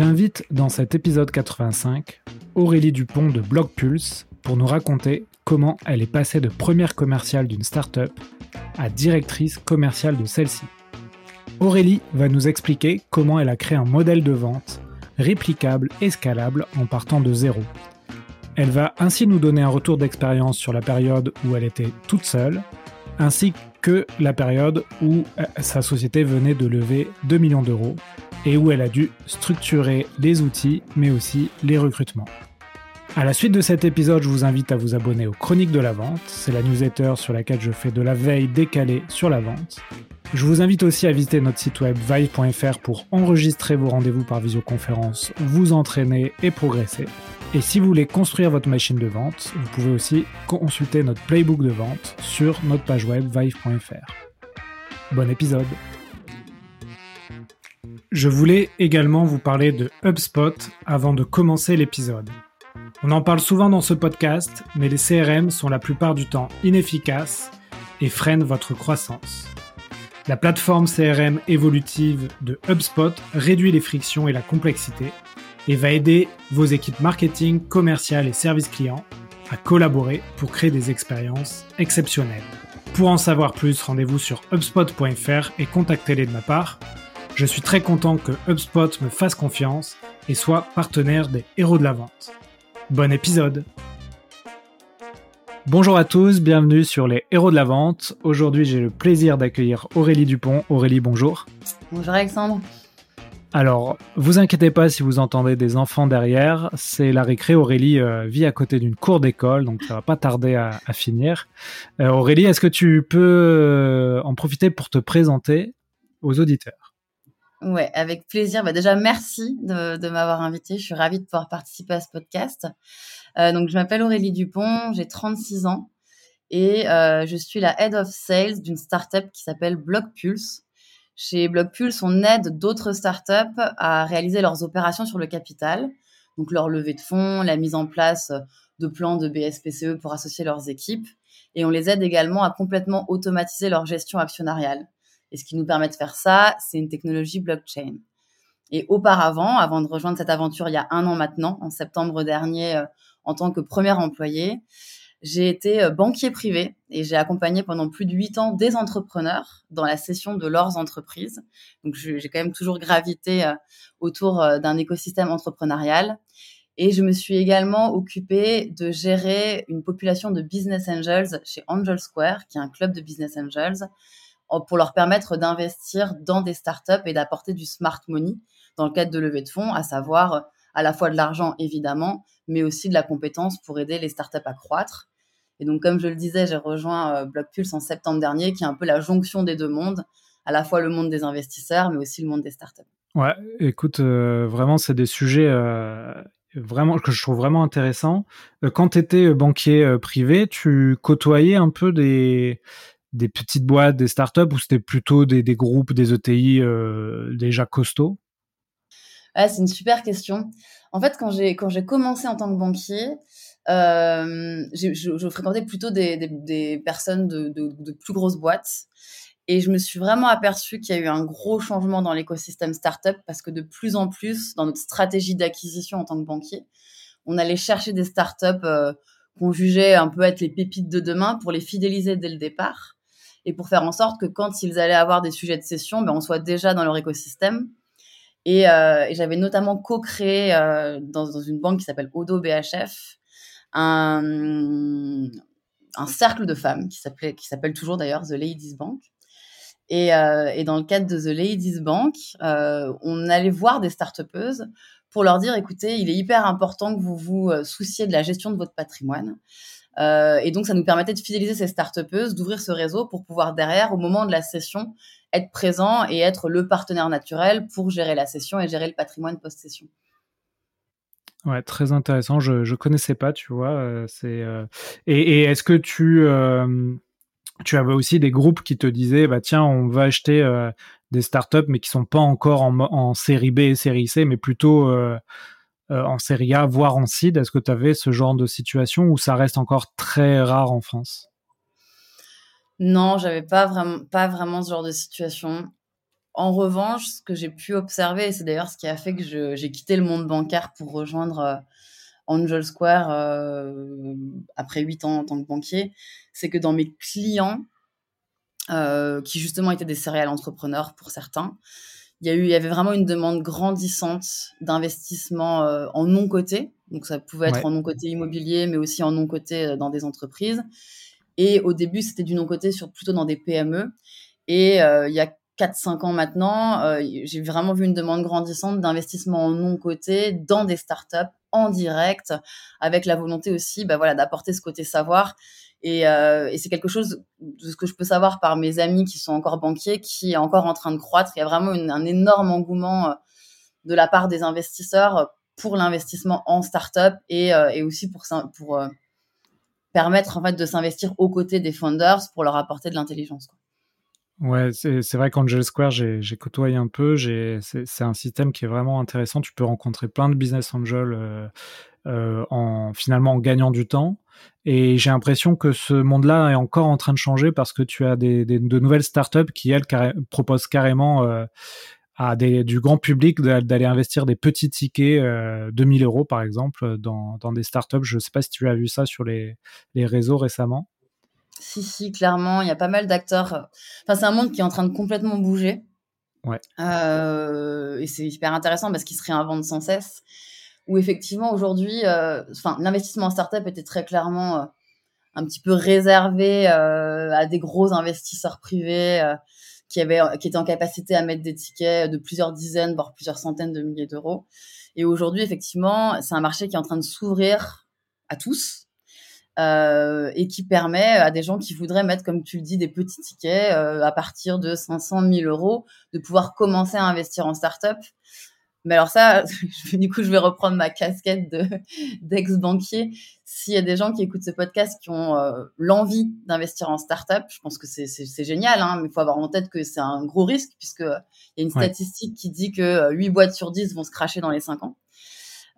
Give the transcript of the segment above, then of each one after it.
J'invite dans cet épisode 85 Aurélie Dupont de Blog Pulse pour nous raconter comment elle est passée de première commerciale d'une startup à directrice commerciale de celle-ci. Aurélie va nous expliquer comment elle a créé un modèle de vente réplicable et scalable en partant de zéro. Elle va ainsi nous donner un retour d'expérience sur la période où elle était toute seule, ainsi que la période où euh, sa société venait de lever 2 millions d'euros et où elle a dû structurer les outils mais aussi les recrutements. À la suite de cet épisode, je vous invite à vous abonner aux Chroniques de la Vente. C'est la newsletter sur laquelle je fais de la veille décalée sur la vente. Je vous invite aussi à visiter notre site web vive.fr pour enregistrer vos rendez-vous par visioconférence, vous entraîner et progresser. Et si vous voulez construire votre machine de vente, vous pouvez aussi consulter notre playbook de vente sur notre page web vive.fr. Bon épisode Je voulais également vous parler de HubSpot avant de commencer l'épisode. On en parle souvent dans ce podcast, mais les CRM sont la plupart du temps inefficaces et freinent votre croissance. La plateforme CRM évolutive de HubSpot réduit les frictions et la complexité et va aider vos équipes marketing, commerciales et services clients à collaborer pour créer des expériences exceptionnelles. Pour en savoir plus, rendez-vous sur hubspot.fr et contactez-les de ma part. Je suis très content que HubSpot me fasse confiance et soit partenaire des héros de la vente. Bon épisode Bonjour à tous, bienvenue sur les héros de la vente. Aujourd'hui j'ai le plaisir d'accueillir Aurélie Dupont. Aurélie, bonjour. Bonjour Alexandre. Alors, vous inquiétez pas si vous entendez des enfants derrière, c'est la récré. Aurélie euh, vit à côté d'une cour d'école, donc ça va pas tarder à, finir. Euh, Aurélie, est-ce que tu peux euh, en profiter pour te présenter aux auditeurs? Ouais, avec plaisir. Bah déjà, merci de, m'avoir invité. Je suis ravie de pouvoir participer à ce podcast. donc, je m'appelle Aurélie Dupont, j'ai 36 ans et je suis la head of sales d'une startup qui s'appelle Blockpulse. Chez Blockpulse, on aide d'autres startups à réaliser leurs opérations sur le capital, donc leur levée de fonds, la mise en place de plans de BSPCE pour associer leurs équipes, et on les aide également à complètement automatiser leur gestion actionnariale. Et ce qui nous permet de faire ça, c'est une technologie blockchain. Et auparavant, avant de rejoindre cette aventure il y a un an maintenant, en septembre dernier, euh, en tant que premier employé, j'ai été euh, banquier privé et j'ai accompagné pendant plus de huit ans des entrepreneurs dans la session de leurs entreprises. Donc, j'ai quand même toujours gravité euh, autour d'un écosystème entrepreneurial. Et je me suis également occupée de gérer une population de business angels chez Angel Square, qui est un club de business angels, pour leur permettre d'investir dans des startups et d'apporter du smart money dans le cadre de levée de fonds, à savoir à la fois de l'argent évidemment, mais aussi de la compétence pour aider les startups à croître. Et donc, comme je le disais, j'ai rejoint euh, Blockpulse en septembre dernier, qui est un peu la jonction des deux mondes, à la fois le monde des investisseurs, mais aussi le monde des startups. Ouais, écoute, euh, vraiment, c'est des sujets euh, vraiment que je trouve vraiment intéressants. quand tu étais banquier privé, tu côtoyais un peu des, des petites boîtes, des startups, ou c'était plutôt des, groupes, des ETI déjà costauds? C'est une super question. En fait, quand j'ai quand j'ai commencé en tant que banquier, euh, je, fréquentais plutôt des, des, personnes de, de, de, plus grosses boîtes. Et je me suis vraiment aperçue qu'il y a eu un gros changement dans l'écosystème startup parce que de plus en plus, dans notre stratégie d'acquisition en tant que banquier, on allait chercher des startups euh, qu'on jugeait un peu être les pépites de demain pour les fidéliser dès le départ et pour faire en sorte que quand ils allaient avoir des sujets de session, ben, on soit déjà dans leur écosystème. Et, euh, j'avais notamment co-créé euh, dans, une banque qui s'appelle Odo BHF un, un cercle de femmes qui s'appelle toujours d'ailleurs The Ladies Bank. Et, euh, dans le cadre de The Ladies Bank, on allait voir des start pour leur dire, écoutez, il est hyper important que vous vous souciez de la gestion de votre patrimoine. Euh, et donc, ça nous permettait de fidéliser ces start d'ouvrir ce réseau pour pouvoir derrière, au moment de la session, être présent et être le partenaire naturel pour gérer la session et gérer le patrimoine post-session. Ouais, très intéressant. Je je connaissais pas, tu vois. Euh, euh, et, est-ce que tu tu avais aussi des groupes qui te disaient bah tiens on va acheter des startups mais qui sont pas encore en, en série B et série C mais plutôt en série A voire en seed. Est-ce que tu avais ce genre de situation ou ça reste encore très rare en France? Non, j'avais pas vraiment pas vraiment ce genre de situation en revanche, ce que j'ai pu observer, et c'est d'ailleurs ce qui a fait que j'ai quitté le monde bancaire pour rejoindre Angel Square après huit ans en tant que banquier, c'est que dans mes clients, qui justement étaient des céréales entrepreneurs pour certains, il y, a eu, il y avait vraiment une demande grandissante d'investissement en non-côté. Donc, ça pouvait être en non-côté immobilier, mais aussi en non-côté dans des entreprises. Et au début, c'était du non-côté sur plutôt dans des PME. Et il y a 4-5 ans maintenant, j'ai vraiment vu une demande grandissante d'investissement en non-côté dans des startups en direct, avec la volonté aussi bah, voilà, d'apporter ce côté savoir. Et, et c'est quelque chose de ce que je peux savoir par mes amis qui sont encore banquiers, qui est encore en train de croître. Il y a vraiment un énorme engouement de la part des investisseurs pour l'investissement en start-up et, euh, aussi pour, euh, permettre en fait de s'investir aux côtés des founders pour leur apporter de l'intelligence. Ouais, c'est vrai qu'Angel Square, j'ai côtoyé un peu. C'est un système qui est vraiment intéressant. Tu peux rencontrer plein de business angels euh, en finalement en gagnant du temps. Et j'ai l'impression que ce monde-là est encore en train de changer parce que tu as des, des de nouvelles startups qui elles proposent carrément à des, du grand public d'aller investir des petits tickets, euh, 2000 euros par exemple, dans, dans des startups. Je ne sais pas si tu as vu ça sur les, les réseaux récemment. Si, si, clairement, il y a pas mal d'acteurs. Enfin, c'est un monde qui est en train de complètement bouger. Ouais. Euh, et c'est hyper intéressant parce qu'il se réinvente sans cesse. Où effectivement, aujourd'hui, euh, enfin, l'investissement en startup était très clairement euh, un petit peu réservé à des gros investisseurs privés qui, avait, qui était en capacité à mettre des tickets de plusieurs dizaines, voire plusieurs centaines de milliers d'euros. Et aujourd'hui, effectivement, c'est un marché qui est en train de s'ouvrir à tous euh, et qui permet à des gens qui voudraient mettre, comme tu le dis, des petits tickets euh, à partir de 500 000 euros, de pouvoir commencer à investir en start-up mais alors ça, du coup, je vais reprendre ma casquette de d'ex-banquier. S'il y a des gens qui écoutent ce podcast qui ont euh, l'envie d'investir en start-up, je pense que c'est génial, hein, mais il faut avoir en tête que c'est un gros risque puisque il y a une statistique qui dit que 8 euh, boîtes sur 10 vont se cracher dans les 5 ans.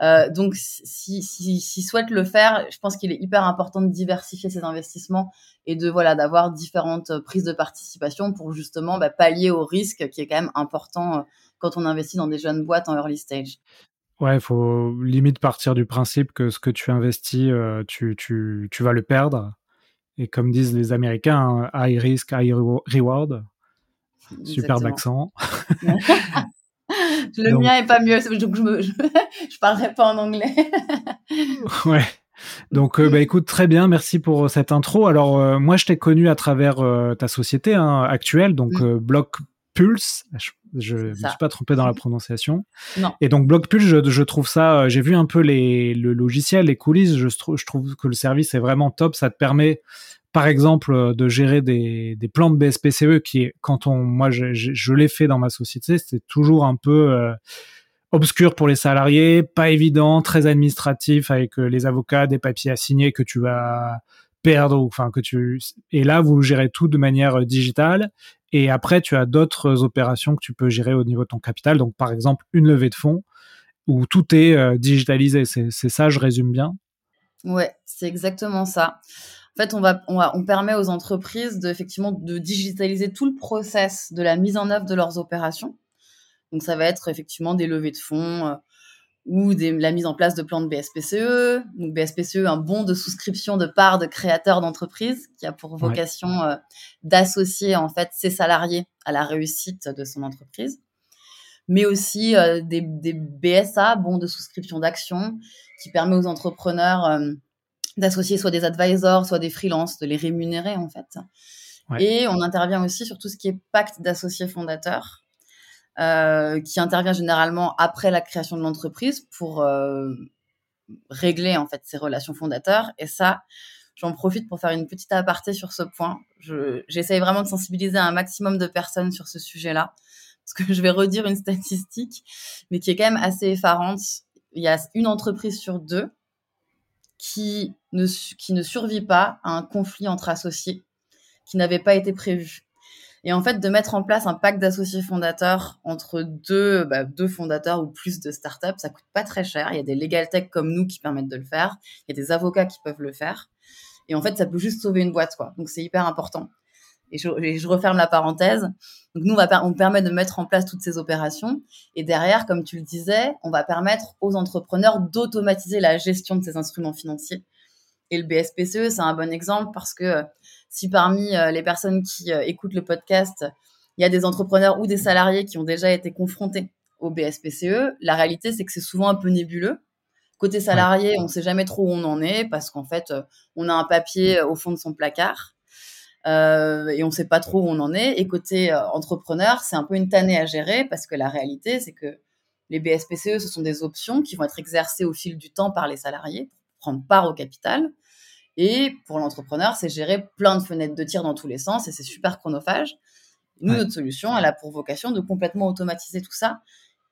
Euh, donc, s'ils si, si, souhaitent le faire, je pense qu'il est hyper important de diversifier ses investissements et de voilà d'avoir différentes prises de participation pour justement bah, pallier au risque qui est quand même important quand on investit dans des jeunes boîtes en early stage. Ouais, il faut limite partir du principe que ce que tu investis, euh, tu, tu, tu, vas le perdre. Et comme disent les Américains, hein, high risk, high reward. Superbe accent. le mien est pas mieux, donc je, me, je, parlerai pas en anglais. ouais. Donc, euh, bah, écoute, très bien, merci pour euh, cette intro. Alors, moi, je t'ai connu à travers ta société hein, actuelle, donc mmh. Block Pulse. Je ne me suis pas trompé dans la prononciation. Non. Et donc Blockpulse, je, je trouve ça. Euh, j'ai vu un peu les, le logiciel, les coulisses. Je, je trouve que le service est vraiment top. Ça te permet, par exemple, euh, de gérer des, plans de BSPCE qui, quand on, moi, je, je, l'ai fait dans ma société, c'était toujours un peu euh, obscur pour les salariés, pas évident, très administratif avec les avocats, des papiers à signer que tu vas perdre enfin que tu et là vous gérez tout de manière digitale et après, tu as d'autres opérations que tu peux gérer au niveau de ton capital. Donc, par exemple, une levée de fonds où tout est euh, digitalisé. C'est ça, je résume bien? Ouais, c'est exactement ça. En fait, on, va, on, permet aux entreprises de, effectivement de digitaliser tout le process de la mise en œuvre de leurs opérations. Donc, ça va être effectivement des levées de fonds, euh, ou la mise en place de plans de BSPCE. Donc BSPCE, un bon de souscription de parts de créateurs d'entreprise qui a pour vocation euh, d'associer en fait ses salariés à la réussite de son entreprise. Mais aussi euh, des, des, BSA, bons de souscription d'actions, qui permet aux entrepreneurs euh, d'associer soit des advisors, soit des freelances, de les rémunérer en fait. Et on intervient aussi sur tout ce qui est pacte d'associés fondateurs euh, qui intervient généralement après la création de l'entreprise pour euh, régler en fait ces relations fondateurs. Et ça, j'en profite pour faire une petite aparté sur ce point. J'essaye vraiment de sensibiliser un maximum de personnes sur ce sujet-là, parce que je vais redire une statistique, mais qui est quand même assez effarante. Il y a une entreprise sur deux qui qui ne survit pas à un conflit entre associés qui n'avait pas été prévu. Et en fait, de mettre en place un pacte d'associés fondateurs entre deux, bah, deux fondateurs ou plus de startups, ça coûte pas très cher. Il y a des legal tech comme nous qui permettent de le faire. Il y a des avocats qui peuvent le faire. Et en fait, ça peut juste sauver une boîte, quoi. Donc, c'est hyper important. Et je, referme la parenthèse. Donc nous, on, on permet de mettre en place toutes ces opérations. Et derrière, comme tu le disais, on va permettre aux entrepreneurs d'automatiser la gestion de ces instruments financiers. Et le BSPCE, c'est un bon exemple parce que si parmi euh, les personnes qui euh, écoutent le podcast, il y a des entrepreneurs ou des salariés qui ont déjà été confrontés au BSPCE, la réalité, c'est que c'est souvent un peu nébuleux. Côté salarié, on ne sait jamais trop où on en est parce qu'en fait, euh, on a un papier au fond de son placard. Euh, et on ne sait pas trop où on en est. Et côté euh, entrepreneur, c'est un peu une tannée à gérer parce que la réalité, c'est que les BSPCE, ce sont des options qui vont être exercées au fil du temps par les salariés pour prendre part au capital. Et pour l'entrepreneur, c'est gérer plein de fenêtres de tir dans tous les sens et c'est super chronophage. Nous, notre solution, elle a pour vocation de complètement automatiser tout ça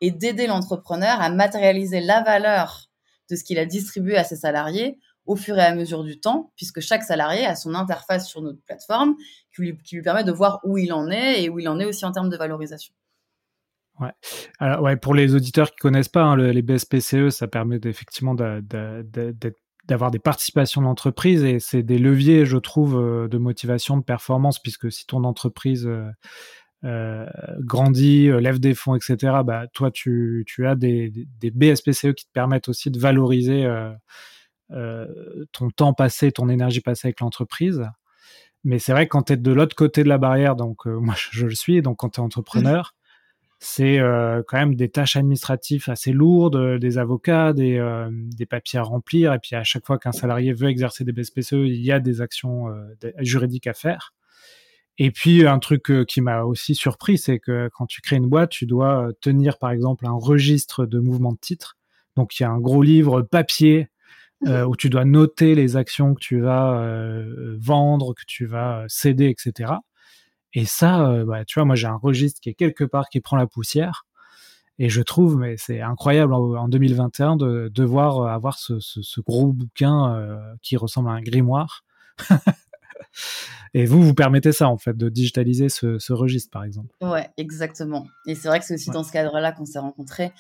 et d'aider l'entrepreneur à matérialiser la valeur de ce qu'il a distribué à ses salariés au fur et à mesure du temps, puisque chaque salarié a son interface sur notre plateforme qui lui, permet de voir où il en est et où il en est aussi en termes de valorisation. Ouais. Alors, ouais, pour les auditeurs qui connaissent pas hein, les BSPCE, ça permet effectivement d'avoir des participations d'entreprise et c'est des leviers, je trouve, euh, de motivation, de performance, puisque si ton entreprise euh, euh, grandit, lève des fonds, etc., bah, toi, tu, tu as des, des, BSPCE qui te permettent aussi de valoriser ton temps passé, ton énergie passée avec l'entreprise. Mais c'est vrai que quand tu es de l'autre côté de la barrière, donc moi je, le suis, donc quand tu es entrepreneur, c'est euh, quand même des tâches administratives assez lourdes, des avocats, des, des, papiers à remplir, et puis à chaque fois qu'un salarié veut exercer des BSPCE, il y a des actions juridiques à faire. Et puis un truc qui m'a aussi surpris, c'est que quand tu crées une boîte, tu dois tenir par exemple un registre de mouvement de titres. Donc il y a un gros livre papier euh, où tu dois noter les actions que tu vas euh, vendre, que tu vas céder, etc. Et ça, euh, bah, tu vois, moi j'ai un registre qui est quelque part qui prend la poussière. Et je trouve, mais c'est incroyable en, 2021 de devoir avoir ce, ce, ce gros bouquin qui ressemble à un grimoire. Et vous, vous permettez ça, en fait, de digitaliser ce, ce registre, par exemple. Ouais, exactement. Et c'est vrai que c'est aussi dans ce cadre-là qu'on s'est rencontrés.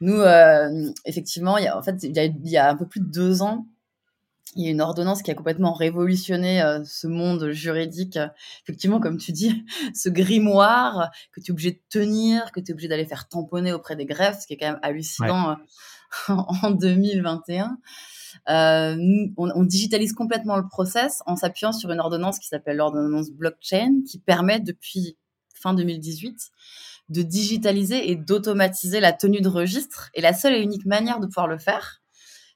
Nous, euh, effectivement, il y a, en fait, il y, a, un peu plus de deux ans, il y a une ordonnance qui a complètement révolutionné euh, ce monde juridique. Effectivement, comme tu dis, ce grimoire que tu es obligé de tenir, que tu es obligé d'aller faire tamponner auprès des greffes, ce qui est quand même hallucinant euh, en 2021. on, on, digitalise complètement le process en s'appuyant sur une ordonnance qui s'appelle l'ordonnance blockchain, qui permet depuis fin 2018 de digitaliser et d'automatiser la tenue de registre. Et la seule et unique manière de pouvoir le faire,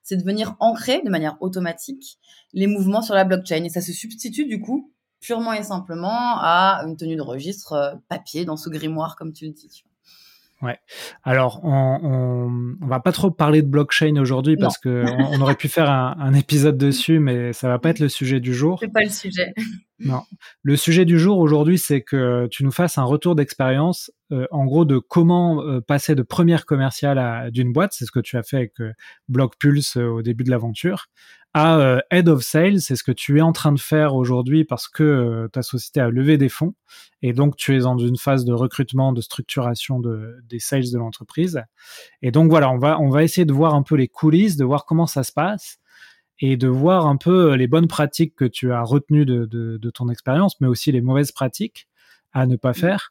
c'est de venir ancrer de manière automatique les mouvements sur la blockchain. Et ça se substitue du coup purement et simplement à une tenue de registre euh, papier dans ce grimoire, comme tu le dis. Ouais. Alors, on, on, va pas trop parler de blockchain aujourd'hui parce que on, aurait pu faire un, un, épisode dessus, mais ça va pas être le sujet du jour. C'est pas le sujet. Non. Le sujet du jour aujourd'hui, c'est que tu nous fasses un retour d'expérience, euh, en gros, de comment euh, passer de première commerciale à d'une boîte, c'est ce que tu as fait avec euh, Blockpulse au début de l'aventure, à Head of Sales, c'est ce que tu es en train de faire aujourd'hui parce que ta société a levé des fonds et donc tu es dans une phase de recrutement, de structuration de, des sales de l'entreprise. Et donc voilà, on va, on va essayer de voir un peu les coulisses, de voir comment ça se passe et de voir un peu les bonnes pratiques que tu as retenues de, ton expérience, mais aussi les mauvaises pratiques à ne pas mmh. faire.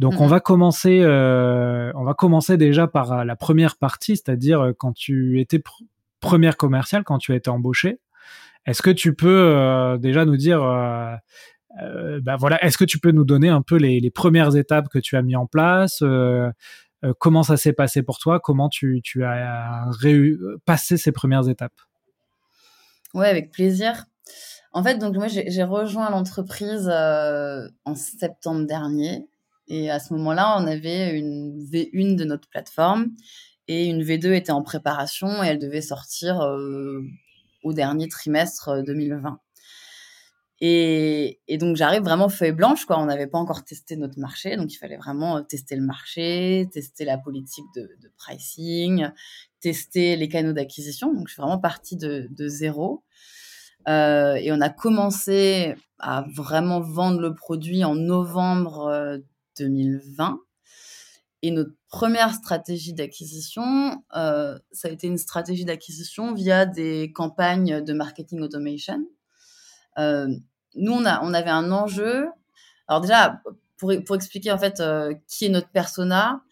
Donc on mmh. va commencer, euh, on va commencer déjà par euh, la première partie, c'est-à-dire euh, quand tu étais première commerciale, quand tu as été embauché. Est-ce que tu peux déjà nous dire, bah voilà, est-ce que tu peux nous donner un peu les, premières étapes que tu as mis en place Comment ça s'est passé pour toi Comment tu, as passé ces premières étapes? Ouais, avec plaisir. En fait, donc moi, j'ai rejoint l'entreprise euh, en septembre dernier. Et à ce moment-là, on avait une V1 de notre plateforme et une V2 était en préparation et elle devait sortir euh, au dernier trimestre 2020. Euh, et, et donc j'arrive vraiment feuille blanche, quoi. On n'avait pas encore testé notre marché, donc il fallait vraiment tester le marché, tester la politique de, de pricing, tester les canaux d'acquisition. Donc, je suis vraiment partie de, zéro. Euh, et on a commencé à vraiment vendre le produit en novembre 2020. Euh, et notre première stratégie d'acquisition, euh, ça a été une stratégie d'acquisition via des campagnes de marketing automation. nous, on, a, on avait un enjeu. Alors déjà, pour, pour expliquer en fait euh, qui est notre persona,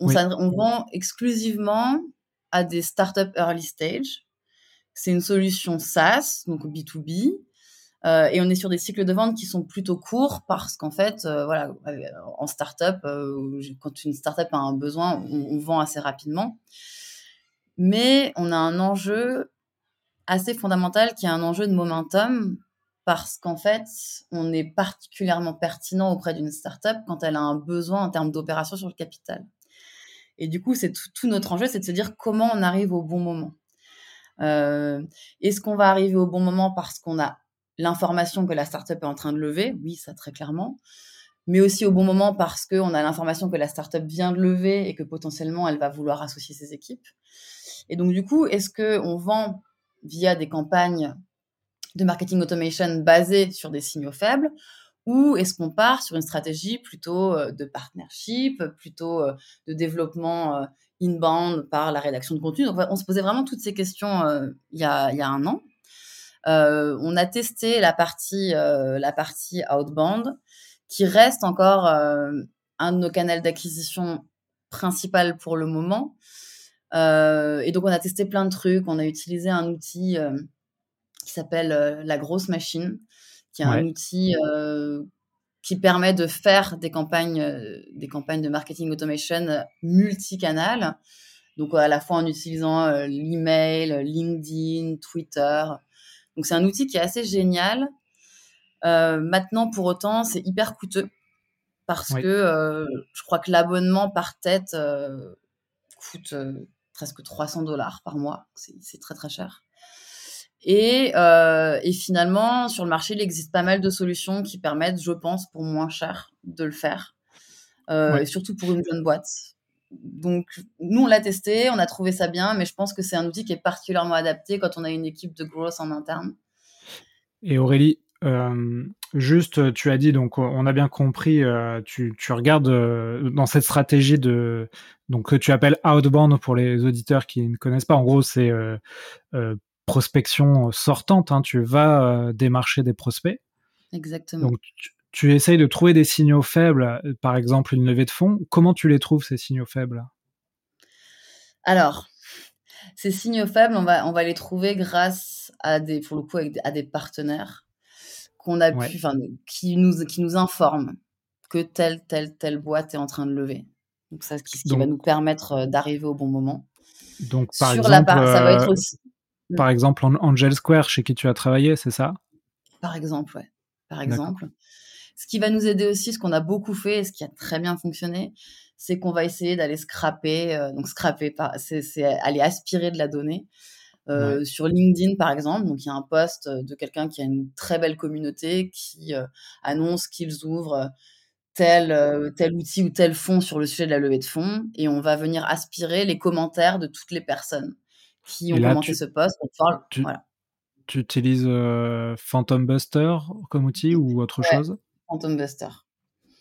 on, on vend exclusivement à des startups early stage. C'est une solution SaaS, donc B2B. Euh, et on est sur des cycles de vente qui sont plutôt courts parce qu'en fait, euh, voilà, en startup, euh, quand une startup a un besoin, on, vend assez rapidement. Mais on a un enjeu assez fondamental qui est un enjeu de momentum parce qu'en fait, on est particulièrement pertinent auprès d'une startup quand elle a un besoin en termes d'opération sur le capital. Et du coup, c'est tout, notre enjeu, c'est de se dire comment on arrive au bon moment. Est-ce qu'on va arriver au bon moment parce qu'on a l'information que la startup est en train de lever, oui, ça très clairement, mais aussi au bon moment parce qu'on a l'information que la startup vient de lever et que potentiellement elle va vouloir associer ses équipes. Et donc du coup, est-ce que on vend via des campagnes de marketing automation basées sur des signaux faibles ou est-ce qu'on part sur une stratégie plutôt euh, de partnership, plutôt euh, de développement euh, inbound par la rédaction de contenu? Donc, on se posait vraiment toutes ces questions il y a un an. Euh, on a testé la partie, euh, la partie outbound, qui reste encore euh, un de nos canaux d'acquisition principal pour le moment. et donc, on a testé plein de trucs. On a utilisé un outil qui s'appelle la grosse machine, qui est un outil qui permet de faire des campagnes, des campagnes de marketing automation multicanal. Donc, à la fois en utilisant l'email, LinkedIn, Twitter, donc c'est un outil qui est assez génial. Euh, maintenant, pour autant, c'est hyper coûteux parce que euh, je crois que l'abonnement par tête euh, coûte presque 300 dollars par mois. C'est très très cher. Et, et, finalement, sur le marché, il existe pas mal de solutions qui permettent, je pense, pour moins cher de le faire. Et surtout pour une jeune boîte donc, nous, on l'a testé, on a trouvé ça bien, mais je pense que c'est un outil qui est particulièrement adapté quand on a une équipe de growth en interne. Et Aurélie, euh, juste, tu as dit, donc on a bien compris, euh, tu, regardes euh, dans cette stratégie de, donc que tu appelles outbound pour les auditeurs qui ne connaissent pas. En gros, c'est prospection sortante. Hein, tu vas démarcher des prospects. Exactement. Donc, tu essayes de trouver des signaux faibles, euh, par exemple une levée de fonds. Comment tu les trouves, ces signaux faibles? Alors, ces signaux faibles, on va, on va les trouver grâce à des, pour le coup, à des partenaires qu'on a pu, qui nous, qui nous informent que telle, telle, telle boîte est en train de lever. Donc, ça, ce qui, va nous permettre euh, d'arriver au bon moment. Donc, par exemple, la ça va être euh, aussi. Par exemple, Angel Square, chez qui tu as travaillé, c'est ça? Par exemple, ouais. Par exemple. Ce qui va nous aider aussi, ce qu'on a beaucoup fait et ce qui a très bien fonctionné, c'est qu'on va essayer d'aller scraper, euh, donc scraper, c'est aller aspirer de la donnée. Euh, sur LinkedIn, par exemple, donc il y a un post de quelqu'un qui a une très belle communauté qui euh, annonce qu'ils ouvrent tel, tel outil ou tel fonds sur le sujet de la levée de fonds, et on va venir aspirer les commentaires de toutes les personnes qui ont commenté ce post. tu, tu utilises Phantom Buster comme outil ou autre chose? Phantom Buster.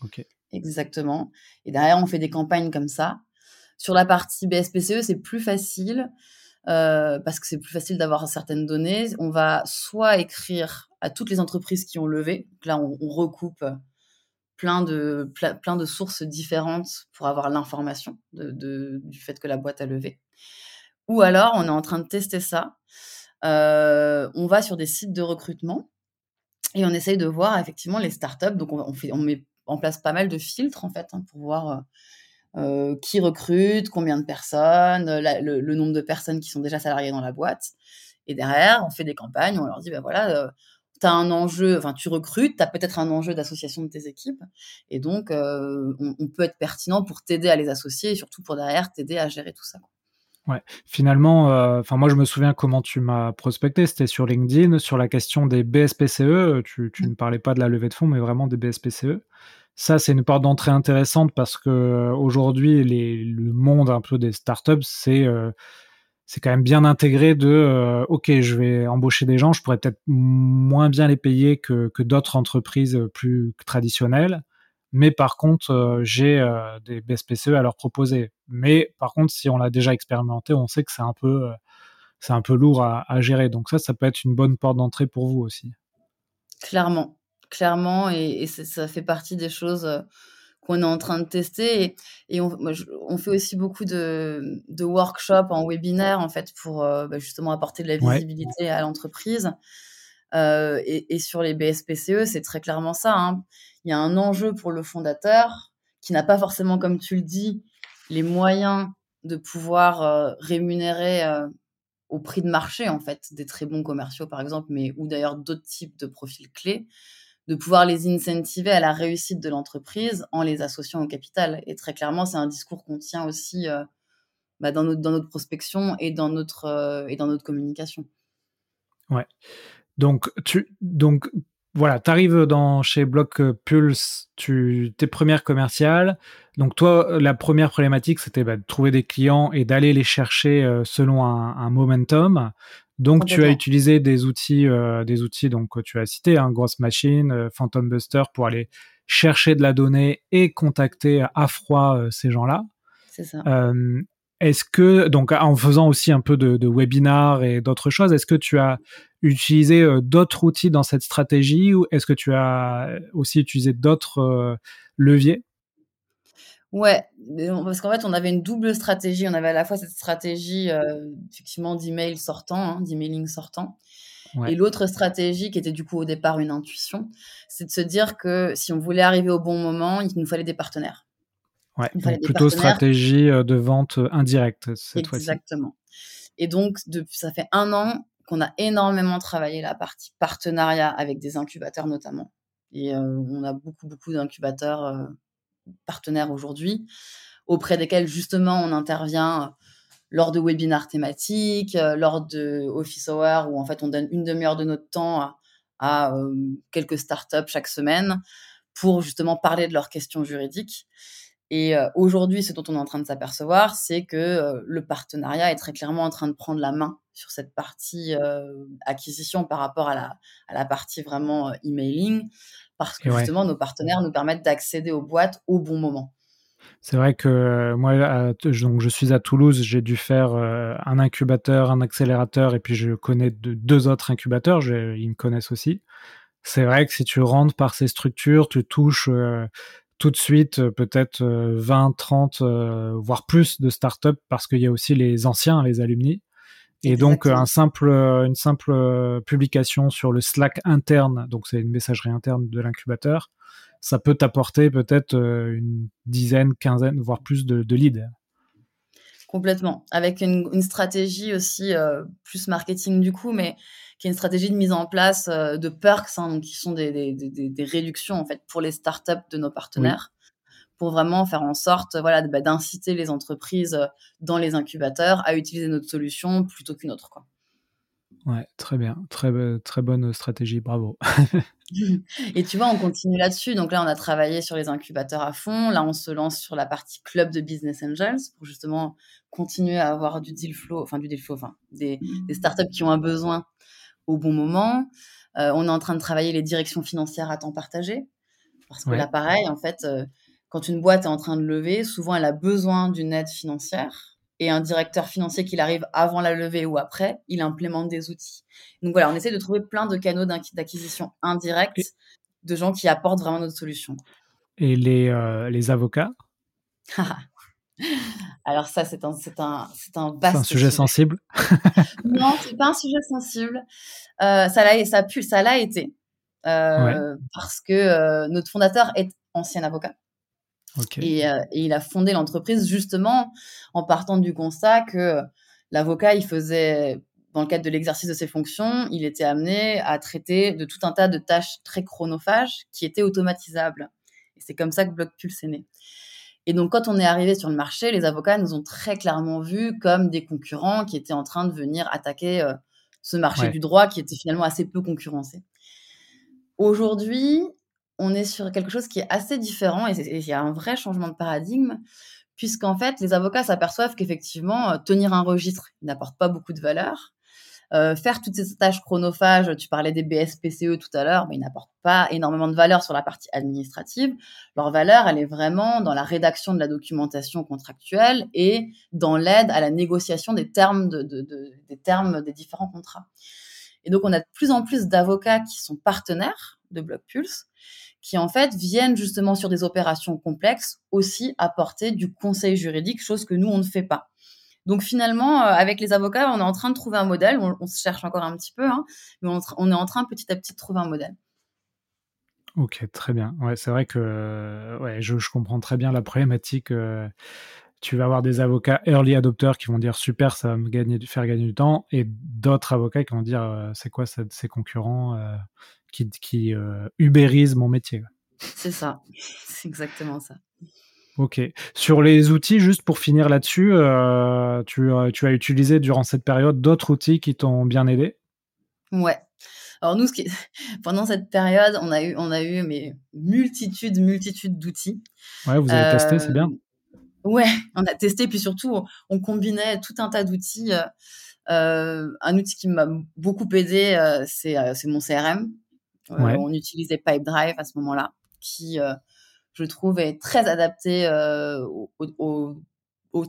Ok. Exactement. Et derrière, on fait des campagnes comme ça. Sur la partie BSPCE, c'est plus facile euh, parce que c'est plus facile d'avoir certaines données. On va soit écrire à toutes les entreprises qui ont levé. Donc là, on, recoupe plein de, plein de sources différentes pour avoir l'information de, du fait que la boîte a levé. Ou alors, on est en train de tester ça. Euh, on va sur des sites de recrutement et on essaye de voir effectivement les startups. Donc, on, met en place pas mal de filtres en fait hein, pour voir euh, euh, qui recrute, combien de personnes, le, nombre de personnes qui sont déjà salariées dans la boîte. Et derrière, on fait des campagnes, on leur dit, ben voilà, euh, un enjeu, enfin tu recrutes, tu as peut-être un enjeu d'association de tes équipes. Et donc, on, peut être pertinent pour t'aider à les associer et surtout pour derrière t'aider à gérer tout ça. Ouais, finalement, euh, enfin moi je me souviens comment tu m'as prospecté, c'était sur LinkedIn, sur la question des BSPCE, tu, tu, ne parlais pas de la levée de fonds, mais vraiment des BSPCE. Ça, c'est une porte d'entrée intéressante parce que euh, aujourd'hui, le monde un peu des startups, c'est euh, c'est quand même bien intégré de ok, je vais embaucher des gens, je pourrais peut-être moins bien les payer que, que d'autres entreprises plus traditionnelles mais par contre, euh, j'ai euh, des BSPCE à leur proposer. Mais par contre, si on l'a déjà expérimenté, on sait que c'est un peu, euh, c'est un peu lourd à, gérer. Donc ça, ça peut être une bonne porte d'entrée pour vous aussi. Clairement, clairement, et, ça fait partie des choses qu'on est en train de tester. Et, on, fait aussi beaucoup de, workshops en webinaire, en fait, pour bah, justement apporter de la visibilité à l'entreprise. Et, sur les BSPCE, c'est très clairement ça. Hein. Il y a un enjeu pour le fondateur qui n'a pas forcément, comme tu le dis, les moyens de pouvoir rémunérer au prix de marché, en fait, des très bons commerciaux, par exemple, mais ou d'ailleurs d'autres types de profils clés de pouvoir les incentiver à la réussite de l'entreprise en les associant au capital. Et très clairement, c'est un discours qu'on tient aussi euh, bah, dans, notre, dans notre prospection et dans notre, euh, et dans notre communication. Ouais. Donc, tu, donc voilà, tu arrives dans, chez Block Pulse, tu, tes premières commerciales. Donc, toi, la première problématique, c'était bah, de trouver des clients et d'aller les chercher euh, selon un, un, momentum. Donc tu as utilisé des outils, euh, des outils donc tu as cité, hein, Grosse Machine, euh, Phantom Buster pour aller chercher de la donnée et contacter à froid euh, ces gens-là. C'est ça. Est-ce que donc en faisant aussi un peu de, de webinars et d'autres choses, est-ce que tu as utilisé d'autres outils dans cette stratégie ou est-ce que tu as aussi utilisé d'autres leviers? Ouais, parce qu'en fait, on avait une double stratégie. On avait à la fois cette stratégie, euh, effectivement, d'email sortant, hein, d'emailing sortant. Et l'autre stratégie, qui était du coup au départ une intuition, c'est de se dire que si on voulait arriver au bon moment, il nous fallait des partenaires. Ouais, donc plutôt stratégie euh, de vente euh, indirecte cette fois-ci. Exactement. Et donc, depuis, ça fait un an qu'on a énormément travaillé la partie partenariat avec des incubateurs notamment. Et on a beaucoup, beaucoup d'incubateurs partenaires aujourd'hui, auprès desquels justement on intervient euh, lors de webinars thématiques, euh, lors de office hour où en fait on donne une demi-heure de notre temps à, euh, quelques startups chaque semaine pour justement parler de leurs questions juridiques. Et aujourd'hui, ce dont on est en train de s'apercevoir, c'est que le partenariat est très clairement en train de prendre la main sur cette partie acquisition par rapport à la, à la partie vraiment emailing, parce que justement, nos partenaires nous permettent d'accéder aux boîtes au bon moment. C'est vrai que euh, moi, donc je suis à Toulouse, j'ai dû faire euh, un incubateur, un accélérateur, et puis je connais deux autres incubateurs, ils me connaissent aussi. C'est vrai que si tu rentres par ces structures, tu touches euh, tout de suite peut-être 20, 30, voire plus de startups, parce qu'il y a aussi les anciens, les alumni. Et donc un simple, une simple publication sur le Slack interne, donc c'est une messagerie interne de l'incubateur, ça peut t'apporter peut-être euh, une dizaine, quinzaine, voire plus de, leads. Complètement, avec une, stratégie aussi euh, plus marketing du coup, mais qui est une stratégie de mise en place euh, de perks, hein, donc qui sont des, réductions en fait pour les startups de nos partenaires pour vraiment faire en sorte voilà, bah, d'inciter les entreprises euh, dans les incubateurs à utiliser notre solution plutôt qu'une autre. Quoi. Ouais, très bien, très, très bonne stratégie, bravo. Et tu vois, on continue là-dessus. Donc là, on a travaillé sur les incubateurs à fond. Là, on se lance sur la partie club de business angels pour justement continuer à avoir du deal flow, enfin du deal flow, enfin des, des startups qui ont un besoin au bon moment. Euh, on est en train de travailler les directions financières à temps partagé parce que là, pareil, en fait, euh, quand une boîte est en train de lever, souvent elle a besoin d'une aide financière et un directeur financier qui arrive avant la levée ou après, il implémente des outils. Donc voilà, on essaie de trouver plein de canaux d'acquisition indirects de gens qui apportent vraiment notre solution. Et les, euh, les avocats? Alors ça, c'est un, c'est un, c'est un vaste un sujet, sensible. non, c'est pas un sujet sensible. Euh, ça l'a, ça ça l'a été euh, parce que notre fondateur est ancien avocat. Euh, et, il a fondé l'entreprise justement en partant du constat que l'avocat, il faisait, dans le cadre de l'exercice de ses fonctions, il était amené à traiter de tout un tas de tâches très chronophages qui étaient automatisables. Et c'est comme ça que Blockpulse est né. Et donc, quand on est arrivé sur le marché, les avocats nous ont très clairement vus comme des concurrents qui étaient en train de venir attaquer euh, ce marché du droit qui était finalement assez peu concurrencé. Aujourd'hui, on est sur quelque chose qui est assez différent et il y a un vrai changement de paradigme, puisqu'en fait, les avocats s'aperçoivent qu'effectivement, euh, tenir un registre n'apporte pas beaucoup de valeur. Euh, faire toutes ces tâches chronophages, tu parlais des BSPCE tout à l'heure, mais ils n'apportent pas énormément de valeur sur la partie administrative. Leur valeur, elle est vraiment dans la rédaction de la documentation contractuelle et dans l'aide à la négociation des termes, des termes des différents contrats. Et donc, on a de plus en plus d'avocats qui sont partenaires de Block Pulse, qui en fait viennent justement sur des opérations complexes aussi apporter du conseil juridique, chose que nous, on ne fait pas. Donc finalement, euh, avec les avocats, on est en train de trouver un modèle. On, se cherche encore un petit peu, hein, mais on, est en train petit à petit de trouver un modèle. Ok, très bien. Ouais, c'est vrai que ouais, je, comprends très bien la problématique. Euh, tu vas avoir des avocats early adopters qui vont dire super, ça va me gagner, faire gagner du temps, et d'autres avocats qui vont dire euh, c'est quoi ces concurrents qui, qui ubérisent mon métier. C'est ça, c'est exactement ça. Ok. Sur les outils, juste pour finir là-dessus, euh, tu, tu, as utilisé durant cette période d'autres outils qui t'ont bien aidé? Ouais. Alors nous, ce qui pendant cette période, on a eu, on a eu mais multitude, multitude d'outils. Ouais, vous avez testé, c'est bien. Euh, ouais, on a testé, puis surtout, on combinait tout un tas d'outils. Euh, un outil qui m'a beaucoup aidé, c'est mon CRM. On utilisait Pipedrive à ce moment-là, qui je trouve, est très adapté euh, aux,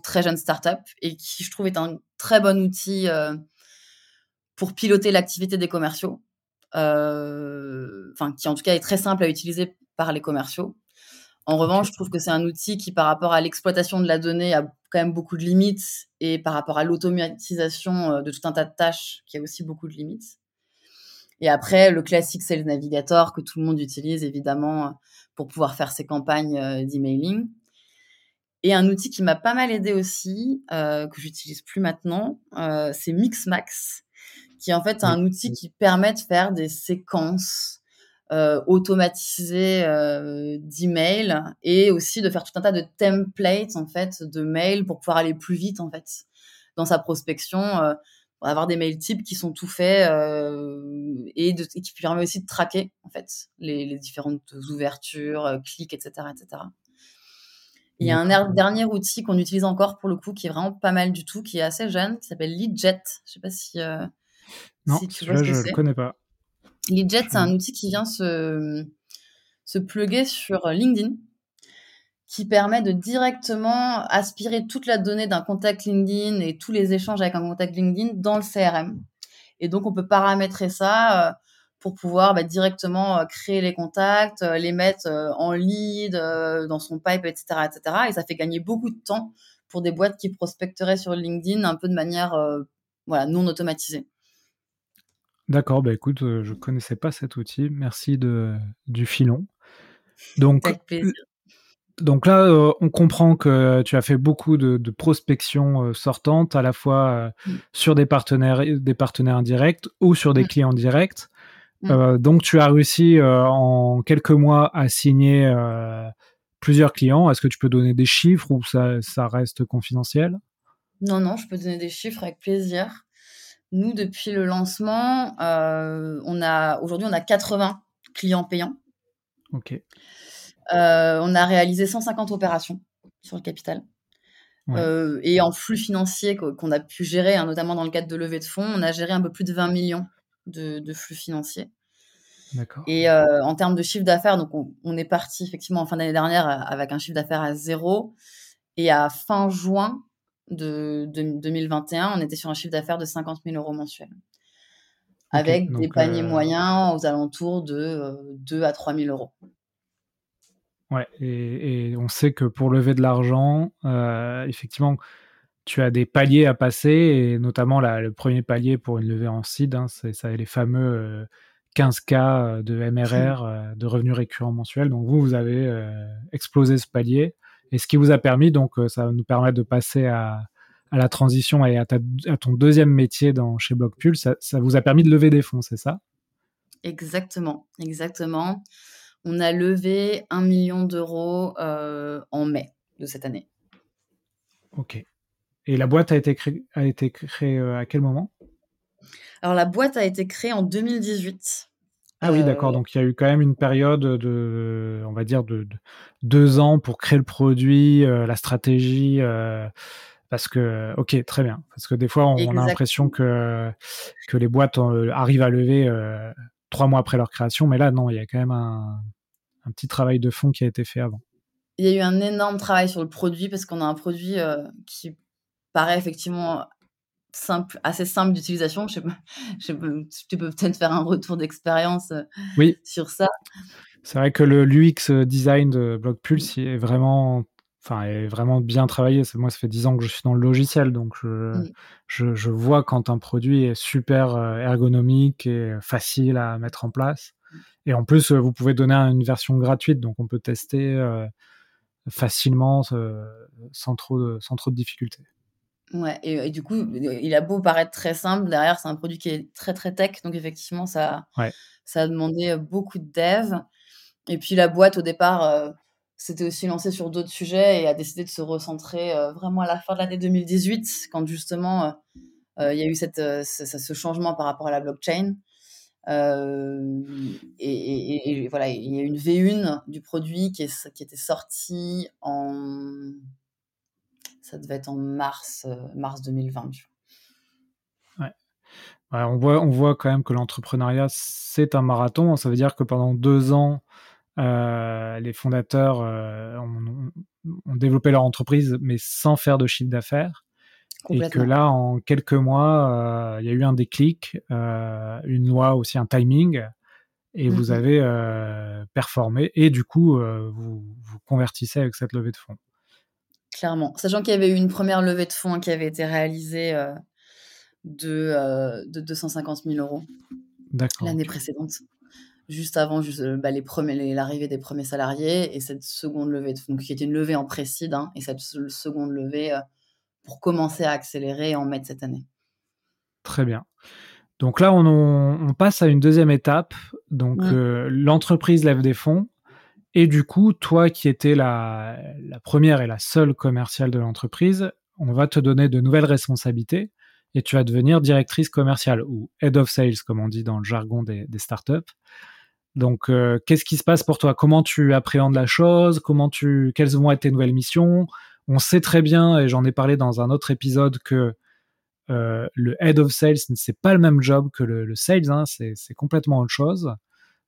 très jeunes startups et qui, je trouve, est un très bon outil euh, pour piloter l'activité des commerciaux. Euh, enfin, qui en tout cas est très simple à utiliser par les commerciaux. En revanche, je trouve que c'est un outil qui, par rapport à l'exploitation de la donnée, a quand même beaucoup de limites et par rapport à l'automatisation de tout un tas de tâches, qui a aussi beaucoup de limites. Et après, le classique, c'est le navigateur que tout le monde utilise, évidemment, pour pouvoir faire ses campagnes euh, d'emailing. Et un outil qui m'a pas mal aidé aussi, euh, que j'utilise plus maintenant, euh, c'est Mixmax, qui est en fait un outil qui permet de faire des séquences automatisées d'emails et aussi de faire tout un tas de templates en fait de mails pour pouvoir aller plus vite en fait dans sa prospection avoir des mails types qui sont tout faits euh, et, de, qui permet aussi de traquer en fait les, différentes ouvertures, euh, clics, etc., etc. Il y a un dernier outil qu'on utilise encore pour le coup qui est vraiment pas mal du tout, qui est assez jeune, qui s'appelle Leadjet. Je sais pas si, euh, non, tu vois ce que je ne connais pas. Leadjet, c'est un outil qui vient se, se plugger sur LinkedIn qui permet de directement aspirer toute la donnée d'un contact LinkedIn et tous les échanges avec un contact LinkedIn dans le CRM. Et donc, on peut paramétrer ça euh, pour pouvoir bah, directement euh, créer les contacts, euh, les mettre en lead, dans son pipe, etc., etc. Et ça fait gagner beaucoup de temps pour des boîtes qui prospecteraient sur LinkedIn un peu de manière voilà, non automatisée. D'accord, bah écoute, je connaissais pas cet outil. Merci de, du filon. Donc, Avec plaisir donc là, euh, on comprend que tu as fait beaucoup de, prospection euh, sortante, à la fois euh, mm. sur des partenaires, des partenaires indirects ou sur des mm. clients directs. Mm. donc tu as réussi en quelques mois à signer plusieurs clients. Est-ce que tu peux donner des chiffres ou ça, reste confidentiel? Non, non, je peux donner des chiffres avec plaisir. Nous, depuis le lancement, on a aujourd'hui on a 80 clients payants. Ok. Euh, on a réalisé 150 opérations sur le capital. Euh, et en flux financier qu'on a pu gérer, hein, notamment dans le cadre de levée de fonds, on a géré un peu plus de 20 millions de, flux financiers. Et euh, en termes de chiffre d'affaires, donc on, est parti effectivement en fin d'année dernière avec un chiffre d'affaires à zéro. Et à fin juin de, 2021, on était sur un chiffre d'affaires de 50 000 euros mensuels. Avec des paniers moyens aux alentours de 2 à 3 000 euros. Ouais, et, on sait que pour lever de l'argent, euh, effectivement, tu as des paliers à passer, et notamment le premier palier pour une levée en seed, hein, c'est ça, les fameux 15K euh, euh, de MRR, de revenus récurrents mensuels. Donc vous, vous avez explosé ce palier, et ce qui vous a permis, donc ça va nous permettre de passer à, la transition et à, ton deuxième métier dans, chez Blockpool, ça, ça vous a permis de lever des fonds, c'est ça? Exactement, exactement on a levé un million d'euros euh, en mai de cette année. Ok. Et la boîte a été, créée, a été créée euh, à quel moment? Alors la boîte a été créée en 2018. Ah oui, d'accord. Euh, Donc il y a eu quand même une période de, on va dire, de, deux ans pour créer le produit, la stratégie. parce que, ok, très bien. Parce que des fois, on, a l'impression que, que les boîtes arrivent à lever trois mois après leur création, mais là, non, il y a quand même un, petit travail de fond qui a été fait avant. Il y a eu un énorme travail sur le produit parce qu'on a un produit euh, qui paraît effectivement simple, assez simple d'utilisation. Je sais pas, je tu peux peut-être faire un retour d'expérience oui. sur ça. C'est vrai que le l'UX design de Blockpulse est vraiment enfin, est vraiment bien travaillé. Moi, ça fait 10 ans que je suis dans le logiciel, donc je, mmh. je, je vois quand un produit est super ergonomique et facile à mettre en place. Et en plus, vous pouvez donner une version gratuite, donc on peut tester facilement sans, trop de, sans trop de difficultés. Ouais, et, du coup, il a beau paraître très simple, derrière, c'est un produit qui est très très tech, donc effectivement, ça, ça a demandé beaucoup de dev. Et puis la boîte, au départ, s'était aussi lancée sur d'autres sujets et a décidé de se recentrer vraiment à la fin de l'année 2018, quand justement il y a eu cette, ce, changement par rapport à la blockchain. Et, voilà, il y a une V1 du produit qui, est, qui était sortie en. Ça devait être en mars, mars 2020. Ouais. on, voit, on voit quand même que l'entrepreneuriat, c'est un marathon. Ça veut dire que pendant deux ans, les fondateurs ont, développé leur entreprise, mais sans faire de chiffre d'affaires. Et que là, en quelques mois, il y a eu un déclic, une loi aussi, un timing, et vous mmh avez performé, et du coup, vous vous convertissez avec cette levée de fonds. Clairement. Sachant qu'il y avait eu une première levée de fonds qui avait été réalisée de, de 250 000 euros l'année précédente juste avant euh, bah, les premiers, l'arrivée des premiers salariés et cette seconde levée, de, donc, qui était une levée en précide, hein, et cette seconde levée euh, pour commencer à accélérer en mai de cette année. Très bien. Donc là, on, passe à une deuxième étape. Donc euh, l'entreprise lève des fonds. Et du coup, toi qui étais la, la première et la seule commerciale de l'entreprise, on va te donner de nouvelles responsabilités et tu vas devenir directrice commerciale ou head of sales, comme on dit dans le jargon des, des startups. Donc, euh, qu'est-ce qui se passe pour toi? Comment tu appréhendes la chose? Comment tu Quelles vont être tes nouvelles missions? On sait très bien, et j'en ai parlé dans un autre épisode, que euh, le head of sales, c'est pas le même job que le, sales, hein, c'est complètement autre chose.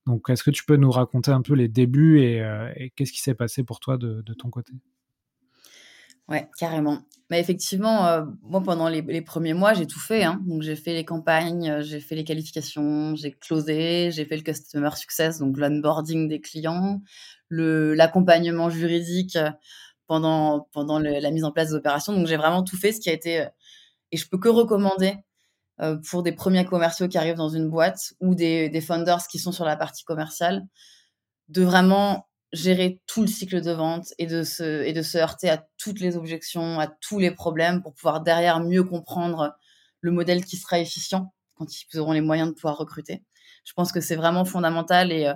Donc, est-ce que tu peux nous raconter un peu les débuts et, euh, qu'est-ce qui s'est passé pour toi de ton côté? Ouais, carrément. Mais effectivement, euh, moi, pendant les, premiers mois, j'ai tout fait. Hein. Donc, j'ai fait les campagnes, euh, j'ai fait les qualifications, j'ai closé, j'ai fait le customer success, donc l'onboarding des clients, l'accompagnement juridique pendant, pendant la mise en place des opérations. Donc, j'ai vraiment tout fait, ce qui a été. Euh, et je peux que recommander pour des premiers commerciaux qui arrivent dans une boîte ou des, des founders qui sont sur la partie commerciale, de vraiment gérer tout le cycle de vente et de se et de se heurter à toutes les objections, à tous les problèmes pour pouvoir derrière mieux comprendre le modèle qui sera efficient quand ils auront les moyens de pouvoir recruter. Je pense que c'est vraiment fondamental et euh,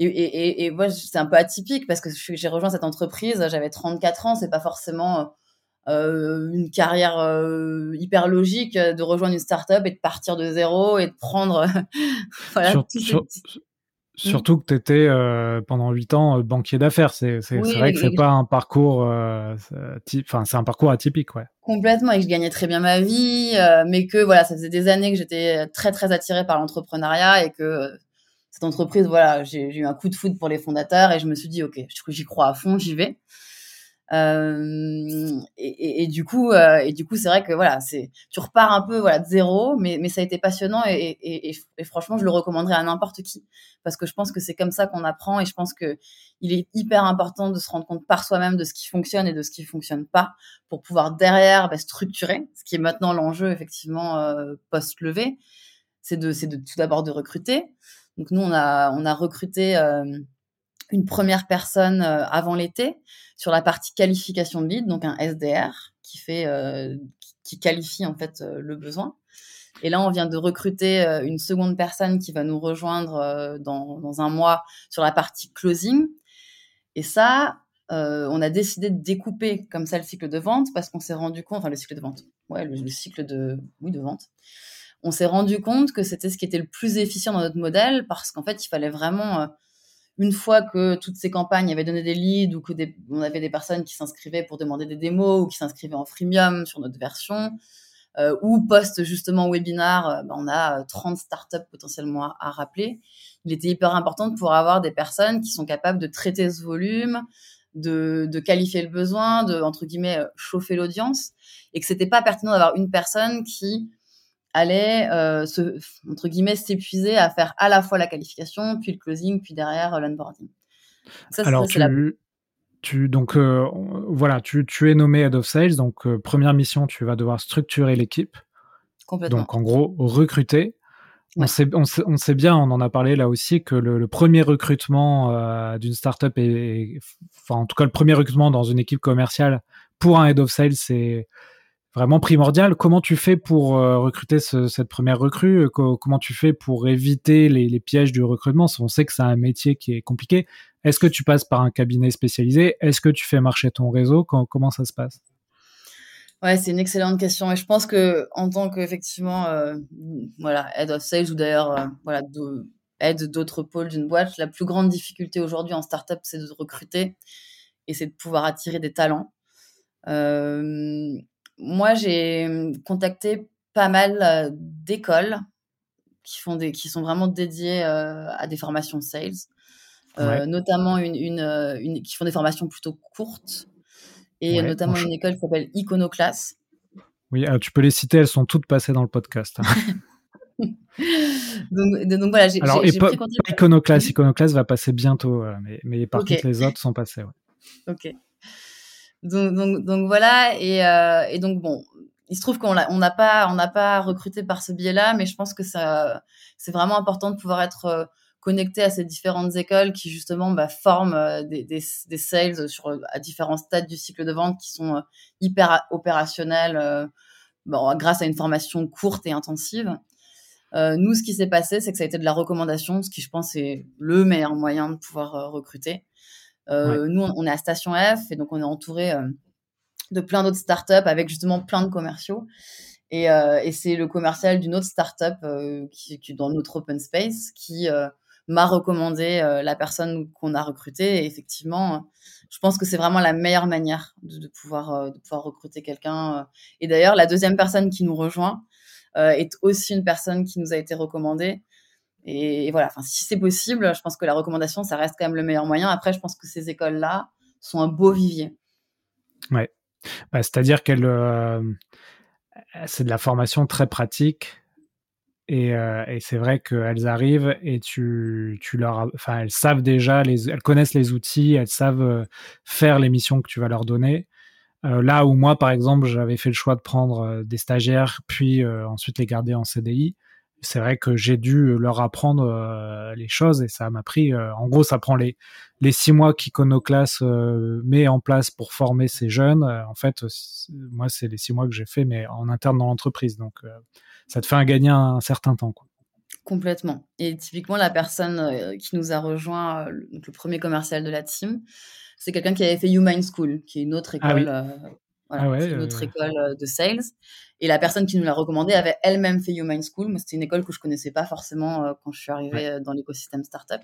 et, et, et moi, c'est un peu atypique parce que j'ai rejoint cette entreprise, j'avais 34 ans, c'est pas forcément euh, une carrière euh, hyper logique de rejoindre une start-up et de partir de zéro et de prendre voilà. Surtout que tu étais euh, pendant 8 ans euh, banquier d'affaires. C'est vrai que c'est pas un parcours, euh, enfin c'est un parcours atypique, ouais. Complètement, et que je gagnais très bien ma vie, mais que voilà, ça faisait des années que j'étais très très attirée par l'entrepreneuriat et que cette entreprise, voilà, j'ai eu un coup de foudre pour les fondateurs et je me suis dit, ok, j'y crois à fond, j'y vais. Euh, et, du coup, euh, et du coup, c'est vrai que voilà, c'est tu repars un peu voilà de zéro, mais mais ça a été passionnant et, et franchement, je le recommanderais à n'importe qui parce que je pense que c'est comme ça qu'on apprend et je pense que il est hyper important de se rendre compte par soi-même de ce qui fonctionne et de ce qui fonctionne pas pour pouvoir derrière bah, structurer, ce qui est maintenant l'enjeu effectivement euh, post levée, c'est de c'est de tout d'abord de recruter. Donc nous on a on a recruté une première personne avant l'été sur la partie qualification de lead, donc un SDR qui fait, euh, qui, qualifie en fait euh, le besoin. Et là, on vient de recruter euh, une seconde personne qui va nous rejoindre dans, dans, un mois sur la partie closing. Et ça, on a décidé de découper comme ça le cycle de vente parce qu'on s'est rendu compte, enfin le cycle de vente, ouais, le, le cycle de, oui, de vente. On s'est rendu compte que c'était ce qui était le plus efficient dans notre modèle parce qu'en fait, il fallait vraiment une fois que toutes ces campagnes avaient donné des leads ou que on avait des personnes qui s'inscrivaient pour demander des démos ou qui s'inscrivaient en freemium sur notre version, euh, ou post justement webinar, euh, ben, on a 30 euh, startups potentiellement à, rappeler. Il était hyper important de pouvoir avoir des personnes qui sont capables de traiter ce volume, de, qualifier le besoin, de entre guillemets chauffer l'audience, et que c'était pas pertinent d'avoir une personne qui allait se entre guillemets s'épuiser à faire à la fois la qualification, puis le closing, puis derrière l'onboarding. Alors tu, donc voilà, tu, tu, es nommé head of sales, donc première mission, tu vas devoir structurer l'équipe. Donc en gros recruter. On, sait, on, sait, bien, on en a parlé là aussi, que le, premier recrutement euh, d'une startup est, enfin en tout cas le premier recrutement dans une équipe commerciale pour un head of sales, c'est vraiment primordial. Comment tu fais pour euh, recruter cette première recrue? Comment tu fais pour éviter les, pièges du recrutement? On sait que c'est un métier qui est compliqué. Est-ce que tu passes par un cabinet spécialisé? Est-ce que tu fais marcher ton réseau? Comment ça se passe? Ouais, c'est une excellente question et je pense que en tant qu'effectivement euh, voilà head of sales ou d'ailleurs euh, voilà aide d'autres pôles d'une boîte, la plus grande difficulté aujourd'hui en startup c'est de recruter et c'est de pouvoir attirer des talents. Euh, moi, j'ai contacté pas mal d'écoles qui font des qui sont vraiment dédiées à des formations sales, notamment une, une, une, qui font des formations plutôt courtes et notamment une école qui s'appelle Iconoclass. Oui, ah, tu peux les citer, elles sont toutes passées dans le podcast. donc, donc, voilà, j'ai Alors, pris Iconoclass, Iconoclass va passer bientôt, euh, mais, mais par contre, les autres sont passés. Ok. Donc, voilà, et, euh, et, donc bon, il se trouve qu'on n'a pas, recruté par ce biais-là, mais je pense que c'est vraiment important de pouvoir être euh, connecté à ces différentes écoles qui justement bah, forment euh, des, sales à différents stades du cycle de vente qui sont hyper opérationnels grâce à une formation courte et intensive. nous, ce qui s'est passé, c'est que ça a été de la recommandation, ce qui, je pense, est le meilleur moyen de pouvoir recruter. Nous, on, est à Station F et donc on est entouré de plein d'autres startups avec justement plein de commerciaux. Et, et c'est le commercial d'une autre startup qui, qui est dans notre open space qui m'a recommandé euh, la personne qu'on a recrutée. Et effectivement, je pense que c'est vraiment la meilleure manière de, pouvoir, euh, de pouvoir recruter quelqu'un. Euh. Et d'ailleurs, la deuxième personne qui nous rejoint est aussi une personne qui nous a été recommandée. Et, voilà, enfin, si c'est possible, je pense que la recommandation, ça reste quand même le meilleur moyen. Après, je pense que ces écoles-là sont un beau vivier. Ouais. Bah, c'est-à-dire qu'elle, c'est de la formation très pratique et, euh, et c'est vrai qu'elles arrivent et tu, tu leur, enfin, elles savent déjà, les, elles connaissent les outils, elles savent euh, faire les missions que tu vas leur donner. Euh, là où moi, par exemple, j'avais fait le choix de prendre euh, des stagiaires, puis euh, ensuite les garder en CDI. C'est vrai que j'ai dû leur apprendre les choses et ça m'a pris. en gros, ça prend les les six mois qu'Iconoclass met en place pour former ces jeunes. en fait, moi, c'est les six mois que j'ai fait, mais en interne dans l'entreprise. Donc ça te fait un gagner un, certain temps. Quoi. Complètement. Et typiquement, la personne euh, qui nous a rejoint, euh, le, premier commercial de la team, c'est quelqu'un qui avait fait Human School, qui est une autre ah école, euh, voilà, ah une autre école de sales. Et la personne qui nous l'a recommandé avait elle-même fait Human School. Moi, c'était une école que je connaissais pas forcément quand je suis arrivée dans l'écosystème startup.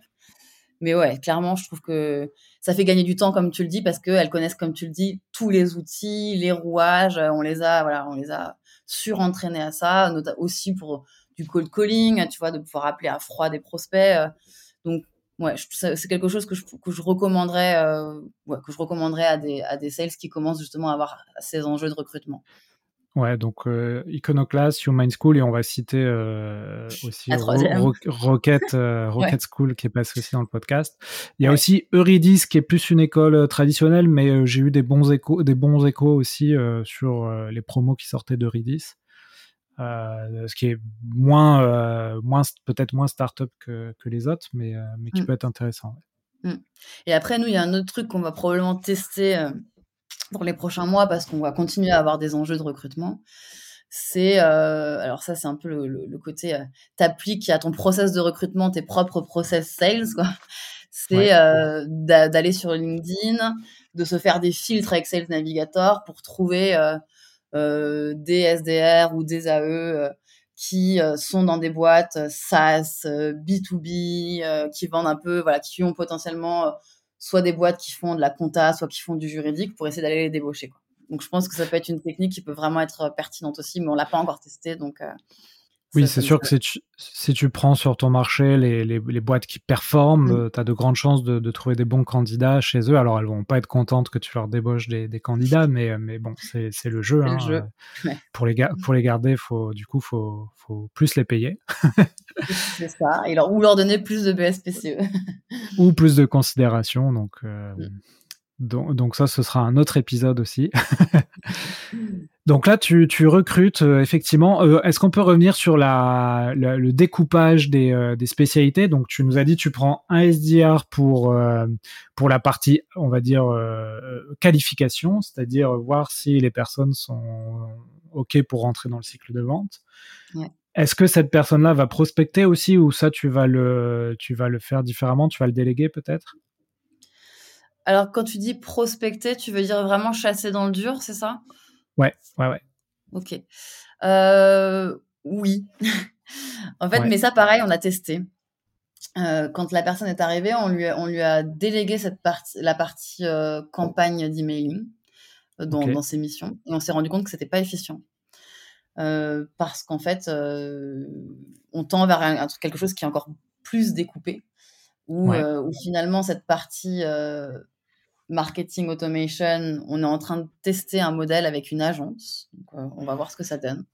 Mais ouais, clairement, je trouve que ça fait gagner du temps, comme tu le dis, parce qu'elles connaissent, comme tu le dis, tous les outils, les rouages. On les a, voilà, on les a surentraîner à ça, aussi pour du cold calling, tu vois, de pouvoir appeler à froid des prospects. Euh. donc, ouais, c'est quelque chose que je, que je recommanderais, euh, ouais, que je recommanderais à des, à des sales qui commencent justement à avoir ces enjeux de recrutement. Ouais, donc euh, Iconoclast, Human School, et on va citer euh, aussi Rocket, euh, Rocket School qui est passé aussi dans le podcast. Il y a aussi Eurydice qui est plus une école traditionnelle, mais j'ai eu des bons échos, des bons échos aussi sur les promos qui sortaient d'Eurydice. ce qui est moins, moins peut-être moins start-up que, que, les autres, mais, mais qui mm. peut être intéressant. Mm. Et après, nous, il y a un autre truc qu'on va probablement tester pour les prochains mois parce qu'on va continuer à avoir des enjeux de recrutement. C'est euh, alors ça c'est un peu le, côté euh, t'appliques à ton process de recrutement tes propres process sales quoi. C'est euh, d'aller sur LinkedIn, de se faire des filtres avec Sales Navigator pour trouver euh, des SDR ou des AE qui sont dans des boîtes SaaS, B2B, qui vendent un peu, voilà, qui ont potentiellement soit des boîtes qui font de la compta, soit qui font du juridique pour essayer d'aller les débaucher. Quoi. Donc je pense que ça peut être une technique qui peut vraiment être pertinente aussi, mais on l'a pas encore testé, donc euh, Oui, c'est sûr que si tu, si tu, prends sur ton marché les, les, les boîtes qui performent, mm. tu as de grandes chances de, de, trouver des bons candidats chez eux. Alors, elles vont pas être contentes que tu leur débauches des, des candidats, mais, mais bon, c'est le jeu. Hein. Le jeu. Pour, les, pour les garder, faut, du coup, il faut, faut plus les payer. c'est ça. Et leur, ou leur donner plus de BSPCE. ou plus de considération. Donc, euh, mm. donc, donc, ça, ce sera un autre épisode aussi. Donc là, tu, tu recrutes euh, effectivement. Euh, est-ce qu'on peut revenir sur la, le découpage des, euh, des, spécialités? Donc tu nous as dit tu prends un SDR pour pour la partie, on va dire qualification, c'est-à-dire voir si les personnes sont ok pour rentrer dans le cycle de vente. Est-ce que cette personne-là va prospecter aussi ou ça tu vas le tu vas le faire différemment? Tu vas le déléguer peut-être? Alors quand tu dis prospecter, tu veux dire vraiment chasser dans le dur, c'est ça? Ouais, ouais, ouais. Ok. Euh, oui. en fait, mais ça, pareil, on a testé. Euh, quand la personne est arrivée, on lui a, on lui a délégué cette partie, la partie euh, campagne d'emailing dans, dans ses missions. Et on s'est rendu compte que c'était pas efficient. parce qu'en fait, on tend vers un, quelque chose qui est encore plus découpé, où, où finalement cette partie marketing automation, on est en train de tester un modèle avec une agence. Euh, on va voir ce que ça donne.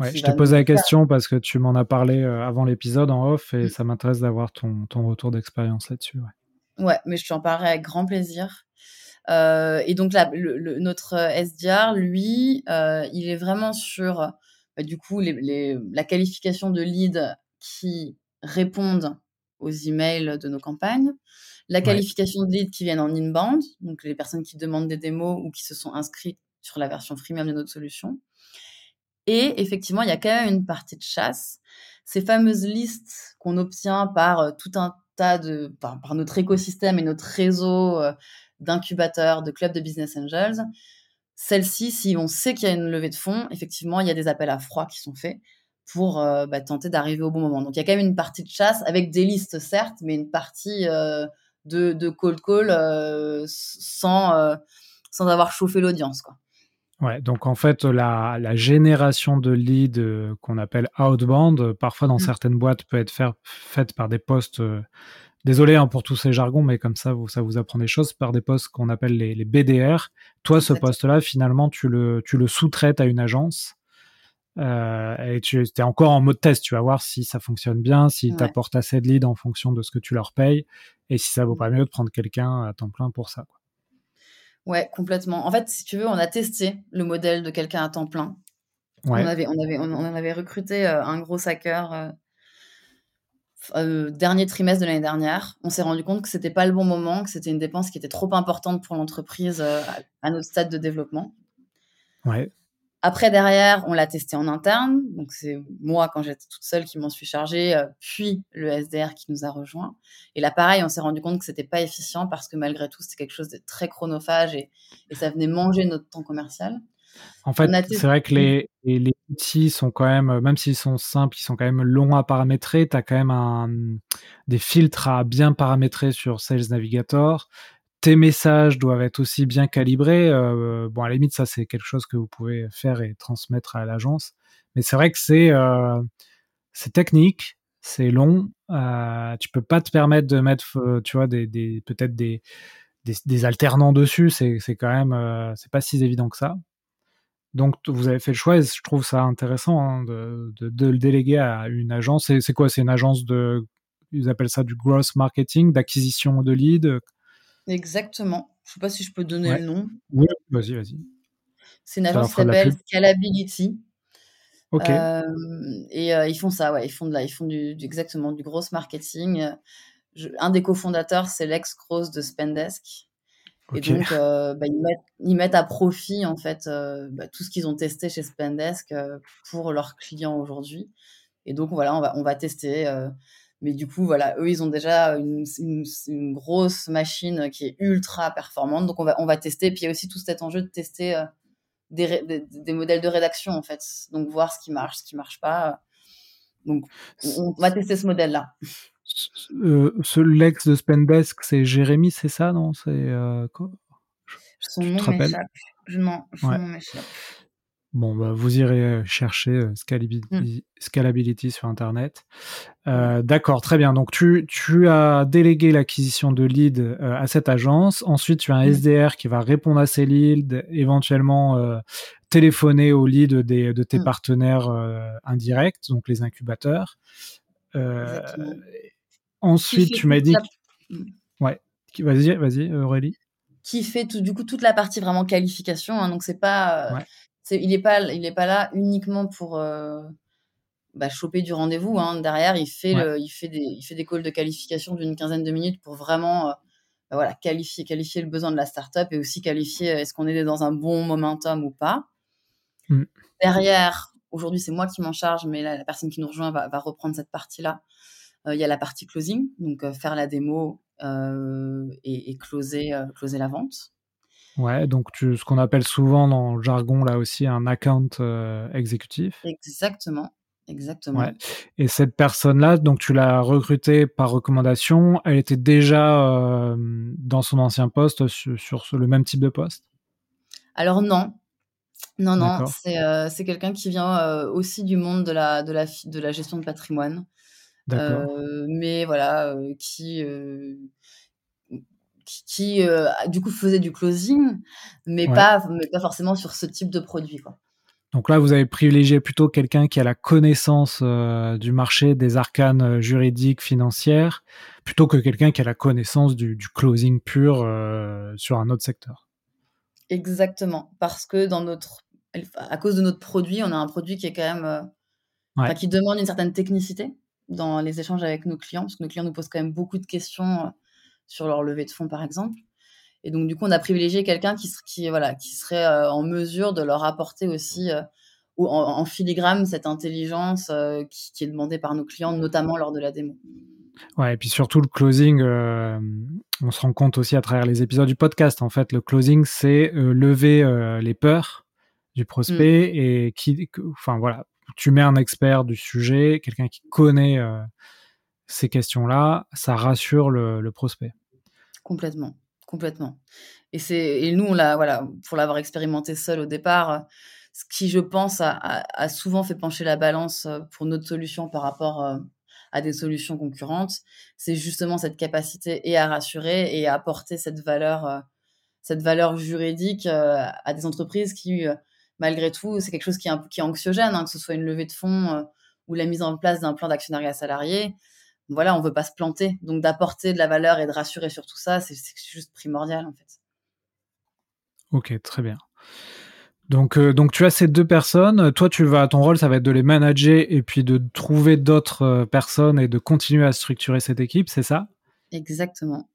je te posais la question parce que tu m'en as parlé euh, avant l'épisode en off et mm. ça m'intéresse d'avoir ton, retour d'expérience là-dessus. Ouais. mais je t'en parlerai avec grand plaisir. Euh, et donc là, notre SDR, lui, il est vraiment sur bah, du coup la qualification de leads qui répondent aux emails de nos campagnes, la qualification de leads qui viennent en inbound, donc les personnes qui demandent des démos ou qui se sont inscrites sur la version freemium de notre solution. Et effectivement, il y a quand même une partie de chasse. Ces fameuses listes qu'on obtient par euh, tout un tas de, par, notre écosystème et notre réseau euh, d'incubateurs, de clubs de business angels. Celles-ci, si on sait qu'il y a une levée de fonds, effectivement, il y a des appels à froid qui sont faits pour euh, bah, tenter d'arriver au bon moment. Donc il y a quand même une partie de chasse avec des listes certes, mais une partie de, de cold call euh, sans, euh, sans avoir chauffé l'audience. Quoi. Ouais, donc en fait, la, la génération de leads euh, qu'on appelle outbound, parfois dans mmh. certaines boîtes, peut être faite par des postes. désolé hein, pour tous ces jargons, mais comme ça, vous, ça vous apprend des choses par des postes qu'on appelle les, les, BDR. Toi, ce poste-là, finalement, tu le, tu le sous-traites à une agence euh, et tu es encore en mode test, tu vas voir si ça fonctionne bien, s'ils t'apportent assez de leads en fonction de ce que tu leur payes, et si ça vaut pas mieux de prendre quelqu'un à temps plein pour ça. Quoi. Ouais, complètement. En fait, si tu veux, on a testé le modèle de quelqu'un à temps plein. On, avait, on, avait, on, en avait recruté euh, un gros hacker euh, dernier trimestre de l'année dernière. On s'est rendu compte que c'était pas le bon moment, que c'était une dépense qui était trop importante pour l'entreprise à notre stade de développement. Ouais. Après, derrière, on l'a testé en interne. Donc, c'est moi, quand j'étais toute seule, qui m'en suis chargée, euh, puis le SDR qui nous a rejoint. Et là, pareil, on s'est rendu compte que c'était pas efficient parce que malgré tout, c'était quelque chose de très chronophage et, ça venait manger notre temps commercial. En fait, c'est vrai que les, les, outils sont quand même, même s'ils sont simples, ils sont quand même longs à paramétrer. Tu as quand même un, des filtres à bien paramétrer sur Sales Navigator tes messages doivent être aussi bien calibrés. Euh, bon, à la limite, ça, c'est quelque chose que vous pouvez faire et transmettre à l'agence. Mais c'est vrai que c'est euh, technique, c'est long. Euh, tu peux pas te permettre de mettre, euh, tu vois, des, peut-être des, des, des, alternants dessus. C'est quand même, euh, c'est pas si évident que ça. Donc, vous avez fait le choix et je trouve ça intéressant hein, de, de, de, le déléguer à une agence. C'est quoi? C'est une agence de, ils appellent ça du gross marketing, d'acquisition de leads. Exactement. Je sais pas si je peux donner le nom. Oui, vas-y, vas-y. C'est une agence qui s'appelle Scalability. Ok. et ils font ça, ouais. Ils font, de la, ils font du, exactement du gros marketing. un des cofondateurs, c'est l'ex-gross de Spendesk. Et donc, bah, ils, mettent, ils, mettent, à profit, en fait, bah, tout ce qu'ils ont testé chez Spendesk pour leurs clients aujourd'hui. Et donc, voilà, on va, on va tester mais du coup, voilà, eux, ils ont déjà une, une, grosse machine qui est ultra performante. Donc, on va, on va tester. Puis, il y a aussi tout cet enjeu de tester euh, des, des, modèles de rédaction, en fait. Donc, voir ce qui marche, ce qui marche pas. Donc, on, va tester ce modèle-là. Euh, ce l'ex de Spendesk, c'est Jérémy, c'est ça, non? C'est euh, quoi? Son nom m'échappe. Je, non, son nom m'échappe. Bon, bah, vous irez chercher mmh. scalability, scalability sur Internet. Euh, d'accord, très bien. Donc, tu, tu as délégué l'acquisition de leads euh, à cette agence. Ensuite, tu as un SDR qui va répondre à ces leads, éventuellement euh, téléphoner aux leads des, de tes partenaires indirects, donc les incubateurs. ensuite, tu m'as dit... Ouais, vas-y, vas-y, Aurélie qui fait tout, du coup toute la partie vraiment qualification. Hein, donc c'est pas, il n'est pas, il est pas là uniquement pour bah, choper du rendez-vous. Hein. Derrière, il fait, le, il, fait des, il fait des calls de qualification d'une quinzaine de minutes pour vraiment bah, voilà, qualifier, qualifier le besoin de la startup et aussi qualifier est-ce qu'on est dans un bon momentum ou pas. Mmh. Derrière, aujourd'hui, c'est moi qui m'en charge, mais la personne qui nous rejoint va, va reprendre cette partie-là. Il y a la partie closing, donc faire la démo et, et closer, closer la vente. Ouais, donc tu, ce qu'on appelle souvent dans le jargon là aussi un account euh, exécutif. Exactement, exactement. Ouais. Et cette personne-là, donc tu l'as recrutée par recommandation, elle était déjà euh, dans son ancien poste sur, le même type de poste? Alors non, non, non, c'est euh, quelqu'un qui vient aussi du monde de la, de la, de la gestion de patrimoine. D'accord. mais voilà, qui qui, euh, du coup faisait du closing, mais, pas, mais pas forcément sur ce type de produit. Quoi. Donc là, vous avez privilégié plutôt quelqu'un qui a la connaissance euh, du marché, des arcanes euh, juridiques, financières, plutôt que quelqu'un qui a la connaissance du, closing pur sur un autre secteur. Exactement, parce que dans notre, à cause de notre produit, on a un produit qui est quand même, qui demande une certaine technicité dans les échanges avec nos clients, parce que nos clients nous posent quand même beaucoup de questions sur leur levée de fonds, par exemple. Et donc, du coup, on a privilégié quelqu'un qui, qui, voilà, qui serait euh, en mesure de leur apporter aussi euh, ou en, filigrane cette intelligence euh, qui, est demandée par nos clients, notamment lors de la démo. Ouais, et puis surtout le closing, on se rend compte aussi à travers les épisodes du podcast. En fait, le closing, c'est lever les peurs du prospect mm. et qui, enfin voilà, tu mets un expert du sujet, quelqu'un qui connaît ces questions-là, ça rassure le, prospect. Complètement, complètement. Et et nous on voilà pour l'avoir expérimenté seul au départ, ce qui je pense a, souvent fait pencher la balance euh, pour notre solution par rapport euh, à des solutions concurrentes, c'est justement cette capacité et à rassurer et à apporter cette valeur euh, cette valeur juridique à des entreprises qui malgré tout c'est quelque chose qui est, qui est anxiogène, hein, que ce soit une levée de fonds ou la mise en place d'un plan d'actionnariat salarié voilà, on veut pas se planter. Donc d'apporter de la valeur et de rassurer sur tout ça, c'est juste primordial en fait. Ok, très bien. Donc, euh, donc tu as ces deux personnes. Toi, tu vas, ton rôle, ça va être de les manager et puis de trouver d'autres euh, personnes et de continuer à structurer cette équipe, c'est ça? Exactement.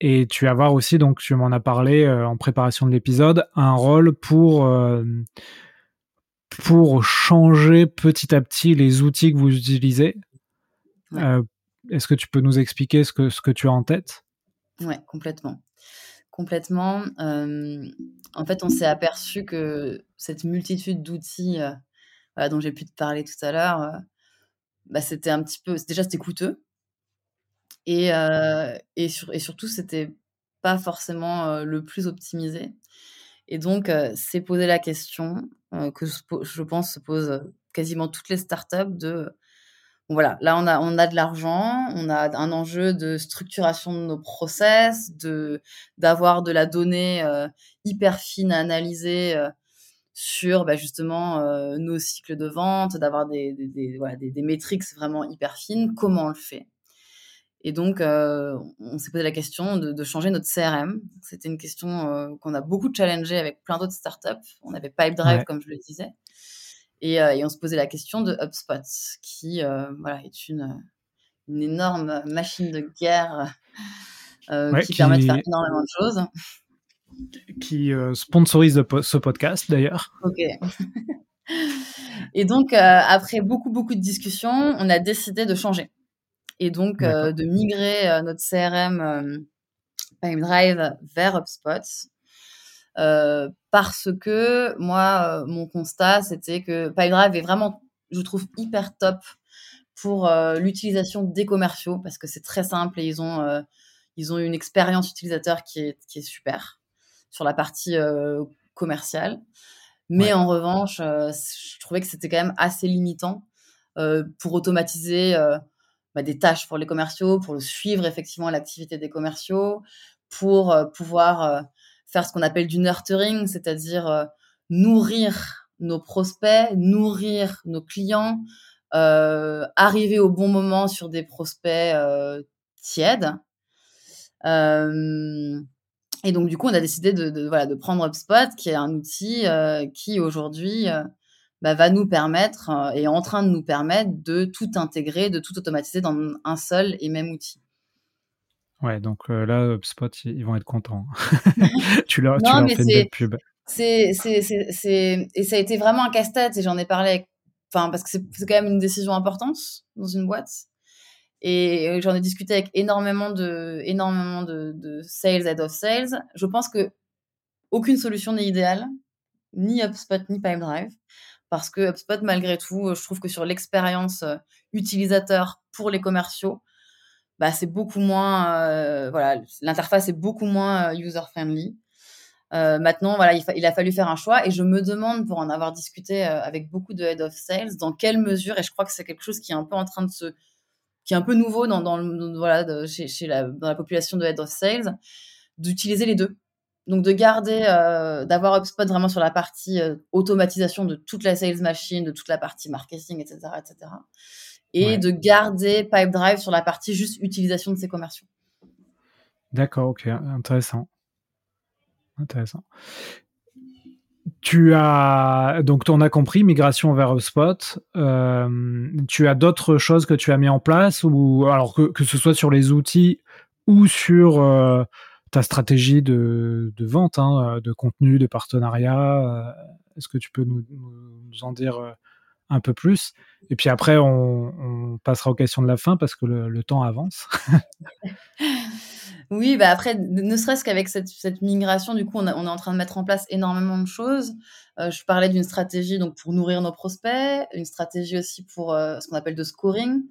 Et tu vas avoir aussi, donc tu m'en as parlé euh, en préparation de l'épisode, un rôle pour pour changer petit à petit les outils que vous utilisez? Euh, est-ce que tu peux nous expliquer ce que, ce que tu as en tête? Oui, complètement. Complètement. en fait, on s'est aperçu que cette multitude d'outils euh, dont j'ai pu te parler tout à l'heure, euh, bah, c'était un petit peu. Déjà, c'était coûteux. Et, et, et surtout, c'était pas forcément le plus optimisé. Et donc, c'est poser la question que je pense se posent quasiment toutes les startups de voilà, là on a, on a de l'argent, on a un enjeu de structuration de nos process, de d'avoir de la donnée euh, hyper fine à analyser euh, sur bah, justement euh, nos cycles de vente, d'avoir des, des, voilà, des, des métriques vraiment hyper fines. Comment on le fait Et donc on s'est posé la question de, de changer notre CRM. C'était une question qu'on a beaucoup challengé avec plein d'autres startups. On avait Pipedrive comme je le disais. Euh, et, on se posait la question de HubSpot, qui euh, voilà, est une, une énorme machine de guerre euh, qui, permet de faire énormément de choses. Qui sponsorise ce podcast d'ailleurs. Ok. et donc, après beaucoup, beaucoup de discussions, on a décidé de changer. Et donc, de migrer notre CRM Pipedrive vers HubSpot. Euh, parce que moi, euh, mon constat, c'était que PyDrive est vraiment, je trouve, hyper top pour euh, l'utilisation des commerciaux parce que c'est très simple et ils ont, ils ont une expérience utilisateur qui est, qui est super sur la partie commerciale. Mais en revanche, je trouvais que c'était quand même assez limitant pour automatiser bah, des tâches pour les commerciaux, pour suivre effectivement l'activité des commerciaux, pour pouvoir faire ce qu'on appelle du nurturing, c'est-à-dire nourrir nos prospects, nourrir nos clients, arriver au bon moment sur des prospects tièdes. et donc, du coup, on a décidé de prendre HubSpot, qui est un outil qui aujourd'hui bah, va nous permettre et est en train de nous permettre de tout intégrer, de tout automatiser dans un seul et même outil. Ouais, donc là, HubSpot, ils vont être contents. tu leur, tu leur fais une belle pub. C'est, c'est, et ça a été vraiment un casse-tête et j'en ai parlé avec, enfin, parce que c'est quand même une décision importante dans une boîte. Et j'en ai discuté avec énormément de, énormément de, de sales, head of sales. Je pense que aucune solution n'est idéale, ni HubSpot, ni Pipedrive. Parce que HubSpot, malgré tout, je trouve que sur l'expérience utilisateur pour les commerciaux, bah, c'est beaucoup moins, euh, voilà, l'interface est beaucoup moins euh, user-friendly. Euh, maintenant, voilà, il, a fallu faire un choix et je me demande, pour en avoir discuté avec beaucoup de head of sales, dans quelle mesure, et je crois que c'est quelque chose qui est un peu en train de se, qui est un peu nouveau dans, voilà, chez, la, dans la population de head of sales, d'utiliser les deux. Donc de garder, d'avoir HubSpot vraiment sur la partie automatisation de toute la sales machine, de toute la partie marketing, etc., etc et de garder Pipedrive sur la partie juste utilisation de ses commerciaux. D'accord, ok, intéressant. Intéressant. Tu as donc on a compris migration vers HubSpot. Euh, tu as d'autres choses que tu as mis en place ou alors que, que ce soit sur les outils ou sur euh, ta stratégie de, de vente, hein, de contenu, de partenariat. Euh, est-ce que tu peux nous, nous en dire un peu plus. Et puis après, on, passera aux questions de la fin parce que le, temps avance. oui, bah après, ne serait-ce qu'avec cette, migration, du coup, on, est en train de mettre en place énormément de choses. Euh, je parlais d'une stratégie donc pour nourrir nos prospects, une stratégie aussi pour euh, ce qu'on appelle de scoring,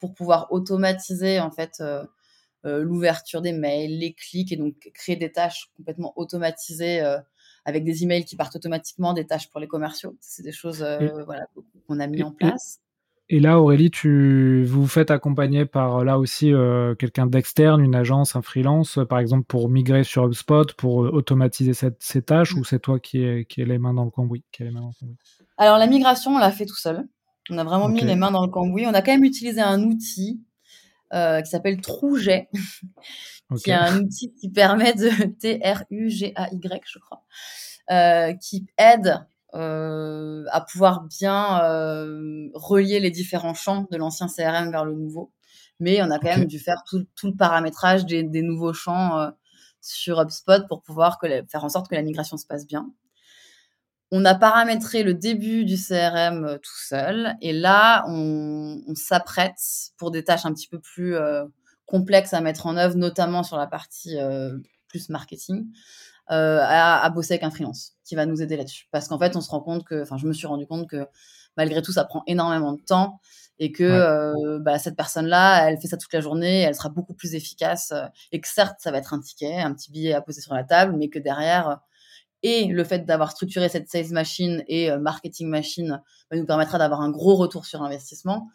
pour pouvoir automatiser en fait euh, l'ouverture des mails, les clics et donc créer des tâches complètement automatisées avec des emails qui partent automatiquement, des tâches pour les commerciaux. C'est des choses euh, voilà, qu'on a mis en place. Et là, Aurélie, tu vous, faites accompagner par là aussi euh, quelqu'un d'externe, une agence, un freelance, par exemple pour migrer sur HubSpot, pour euh, automatiser cette, ces tâches, mmh. ou c'est toi qui es, qui est les mains dans le cambouis, qui les mains dans le cambouis? Alors la migration, on l'a fait tout seul. On a vraiment mis les mains dans le cambouis. On a quand même utilisé un outil qui s'appelle Trouget, qui est un outil qui permet de T-R-U-G-A-Y, je crois, euh, qui aide euh, à pouvoir bien euh, relier les différents champs de l'ancien CRM vers le nouveau. Mais on a quand même dû faire tout, le paramétrage des, nouveaux champs sur HubSpot pour pouvoir faire en sorte que la migration se passe bien. On a paramétré le début du CRM tout seul et là, on, on s'apprête pour des tâches un petit peu plus complexe à mettre en œuvre, notamment sur la partie euh, plus marketing, euh, à, bosser avec un freelance qui va nous aider là-dessus. Parce qu'en fait, on se rend compte que, enfin, je me suis rendu compte que malgré tout, ça prend énormément de temps et que euh, bah, cette personne-là, elle fait ça toute la journée, elle sera beaucoup plus efficace et que certes, ça va être un ticket, un petit billet à poser sur la table, mais que derrière, et le fait d'avoir structuré cette sales machine et marketing machine bah, nous permettra d'avoir un gros retour sur investissement.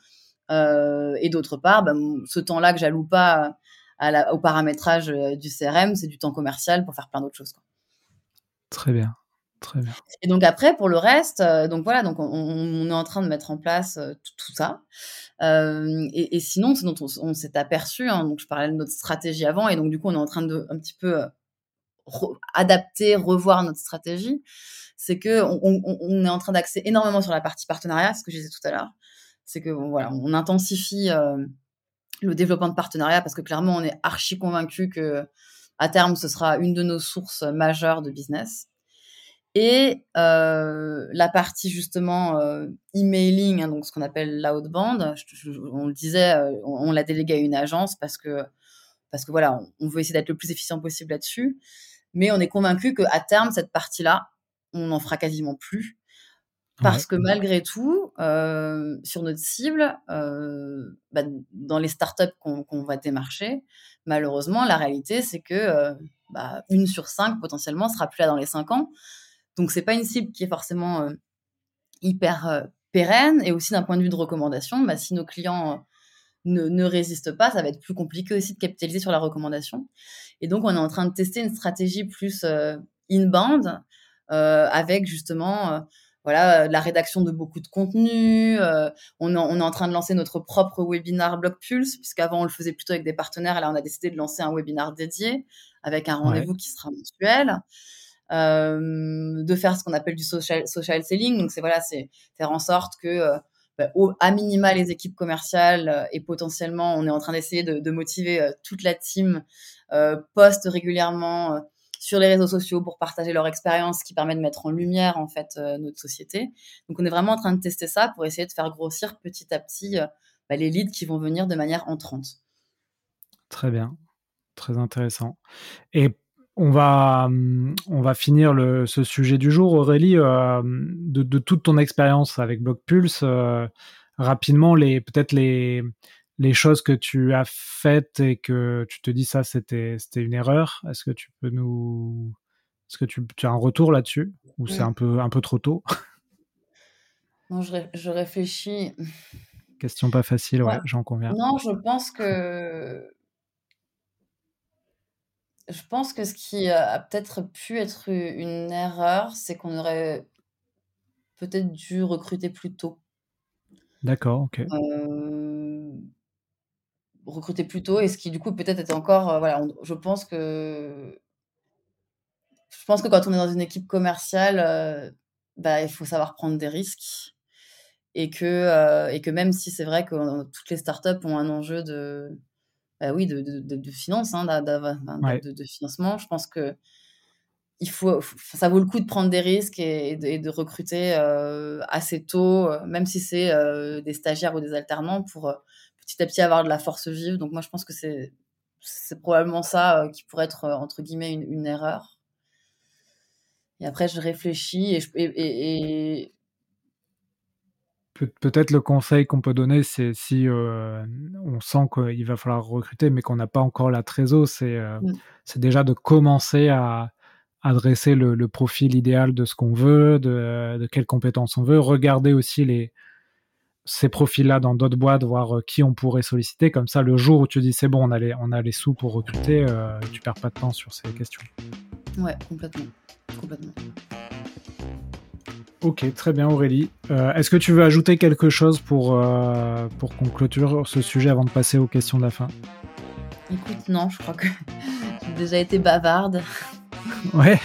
Euh, et d'autre part, bah, ce temps-là que j'alloue pas à au paramétrage euh, du CRM, c'est du temps commercial pour faire plein d'autres choses. Quoi. Très bien. Très bien. Et donc après, pour le reste, euh, donc voilà, donc on, est en train de mettre en place tout, ça. et, sinon, ce dont on, s'est aperçu, hein, donc je parlais de notre stratégie avant, et donc du coup, on est en train de un petit peu adapter, revoir notre stratégie. C'est que on, est en train d'axer énormément sur la partie partenariat, ce que je disais tout à l'heure c'est que voilà, on intensifie euh, le développement de partenariats parce que clairement, on est archi convaincu que à terme, ce sera une de nos sources majeures de business. Et euh, la partie justement euh, emailing, hein, donc ce qu'on appelle l'outbound, on le disait, on, l'a délégué à une agence parce que parce que voilà, on, veut essayer d'être le plus efficient possible là-dessus. Mais on est convaincu qu'à terme, cette partie-là, on n'en fera quasiment plus. Parce que malgré tout, euh, sur notre cible, euh, bah, dans les startups qu'on va démarcher, malheureusement, la réalité, c'est que euh, bah, une sur cinq potentiellement sera plus là dans les cinq ans, Donc c'est pas une cible qui est forcément hyper pérenne. Et aussi d'un point de vue de recommandation, bah, si nos clients ne, ne, résistent pas, ça va être plus compliqué aussi de capitaliser sur la recommandation. Et donc on est en train de tester une stratégie plus inbound avec justement voilà, la rédaction de beaucoup de contenu. Euh, on, est, on, est, en train de lancer notre propre webinar Blog Pulse, puisqu'avant on le faisait plutôt avec des partenaires. Et là, on a décidé de lancer un webinar dédié avec un rendez-vous qui sera mensuel. Euh, de faire ce qu'on appelle du social, social selling. Donc, c'est voilà, c'est faire en sorte que, euh, bah, à minima, les équipes commerciales et potentiellement, on est en train d'essayer de, motiver toute la team, poste régulièrement sur les réseaux sociaux pour partager leur expérience, qui permet de mettre en lumière en fait euh, notre société. Donc on est vraiment en train de tester ça pour essayer de faire grossir petit à petit euh, bah, les leads qui vont venir de manière entrante. Très bien, très intéressant. Et on va, hum, on va finir le, ce sujet du jour, Aurélie, euh, de, de, toute ton expérience avec Blockpulse. rapidement, les peut-être les les choses que tu as faites et que tu te dis ça c'était c'était une erreur. Est-ce que tu peux nous est-ce que tu, tu as un retour là-dessus ou c'est un peu un peu trop tôt? Non je, je, réfléchis. Question pas facile ouais, j'en conviens. Non je pense que je pense que ce qui a peut-être pu être une erreur c'est qu'on aurait peut-être dû recruter plus tôt D'accord, ok. Euh, recruter plus tôt et ce qui du coup peut-être était encore euh, voilà je pense que je pense que quand on est dans une équipe commerciale euh, bah, il faut savoir prendre des risques et que euh, et que même si c'est vrai que toutes les startups ont un enjeu de bah, oui de, de, de, finance hein, de, de, financement je pense que il faut, ça vaut le coup de prendre des risques et, de, recruter assez tôt, même si c'est des stagiaires ou des alternants, pour petit à petit avoir de la force vive. Donc moi, je pense que c'est c'est probablement ça euh, qui pourrait être euh, entre guillemets une, une, erreur. Et après, je réfléchis et, et, et, peut-être le conseil qu'on peut donner, c'est si euh, on sent qu'il va falloir recruter, mais qu'on n'a pas encore la trésor, c'est mm. c'est déjà de commencer à adresser le, le profil idéal de ce qu'on veut, de, de, quelles compétences on veut, regarder aussi les, ces profils-là dans d'autres boîtes, voir euh, qui on pourrait solliciter. Comme ça, le jour où tu dis c'est bon, on a les, on a les sous pour recruter, euh, tu perds pas de temps sur ces questions. Ouais, complètement. complètement. Ok, très bien Aurélie. Euh, est-ce que tu veux ajouter quelque chose pour, euh, pour qu'on clôture ce sujet avant de passer aux questions de la fin? Écoute, non, je crois que j'ai déjà été bavarde. Ouais,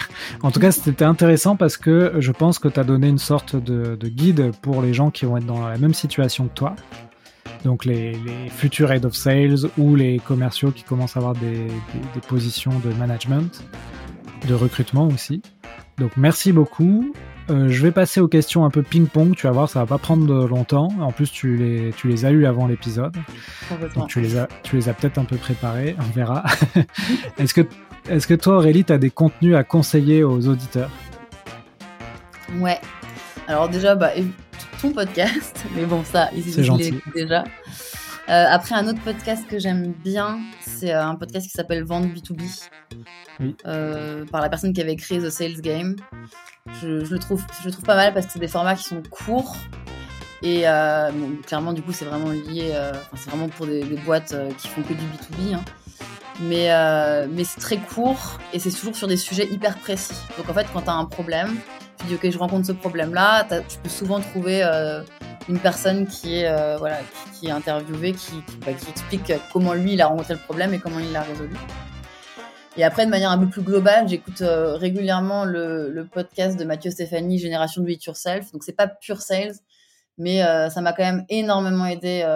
en tout cas, c'était intéressant parce que je pense que tu as donné une sorte de, guide pour les gens qui vont être dans la même situation que toi. Donc les, futurs head of sales ou les commerciaux qui commencent à avoir des, positions de management, de recrutement aussi. Donc merci beaucoup. Euh, je vais passer aux questions un peu ping-pong. Tu vas voir, ça va pas prendre longtemps. En plus, tu les, tu les as eues avant l'épisode. Donc tu les as, tu les as peut-être un peu préparées. On verra. Est-ce que est-ce que toi, Aurélie, tu as des contenus à conseiller aux auditeurs? Ouais. Alors déjà, bah, ton podcast, mais bon, ça, ils gentil. déjà. Euh, après, un autre podcast que j'aime bien, c'est euh, un podcast qui s'appelle Vente B2B, oui. euh, par la personne qui avait créé The Sales Game. Je, je, le, trouve, je le trouve pas mal parce que c'est des formats qui sont courts. Et euh, bon, clairement, du coup, c'est vraiment lié, euh, c'est vraiment pour des, des boîtes qui font que du B2B. Hein. Mais, mais c'est très court et c'est toujours sur des sujets hyper précis. Donc en fait, quand tu as un problème, tu ok, je rencontre ce problème-là, tu peux souvent trouver euh, une personne qui est, euh, voilà, qui, est interviewée, bah, qui, explique comment lui, il a rencontré le problème et comment il l'a résolu. Et après, de manière un peu plus globale, j'écoute euh, régulièrement le, podcast de Mathieu Stéphanie, Génération de It Yourself. Donc c'est pas pure sales, mais ça m'a quand même énormément aidé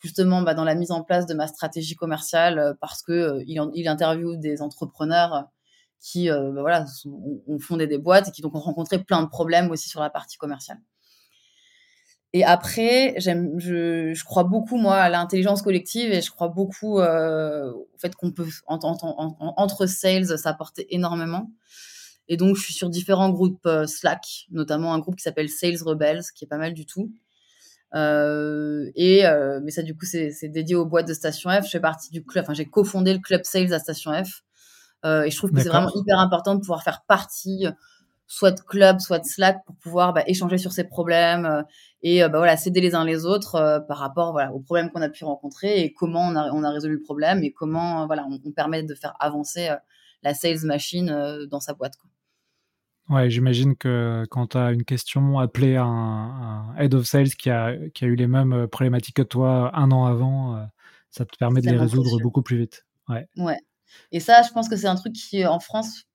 justement bah, dans la mise en place de ma stratégie commerciale parce que il, il, interviewe des entrepreneurs qui euh, bah, voilà ont, fondé des boîtes et qui donc ont rencontré plein de problèmes aussi sur la partie commerciale. Et après, j'aime, je, je, crois beaucoup moi à l'intelligence collective et je crois beaucoup euh, au fait qu'on peut en, en, en, entre sales s'apporter énormément. Et donc je suis sur différents groupes Slack, notamment un groupe qui s'appelle Sales Rebels, qui est pas mal du tout. Euh, et euh, mais ça du coup c'est dédié aux boîtes de Station F. Je fais partie du club, enfin j'ai cofondé le club sales à Station F. Euh, et je trouve que c'est vraiment hyper important de pouvoir faire partie soit de club, soit de Slack pour pouvoir bah, échanger sur ces problèmes et bah, voilà, s'aider les uns les autres par rapport voilà, aux problèmes qu'on a pu rencontrer et comment on a, on a résolu le problème et comment voilà, on, permet de faire avancer la sales machine dans sa boîte. Quoi. Ouais, j'imagine que quand tu as une question, appeler un, un, head of sales qui a, qui a eu les mêmes problématiques que toi un an avant, ça te permet de les résoudre beaucoup plus vite. Ouais. ouais. Et ça, je pense que c'est un truc qui, en France,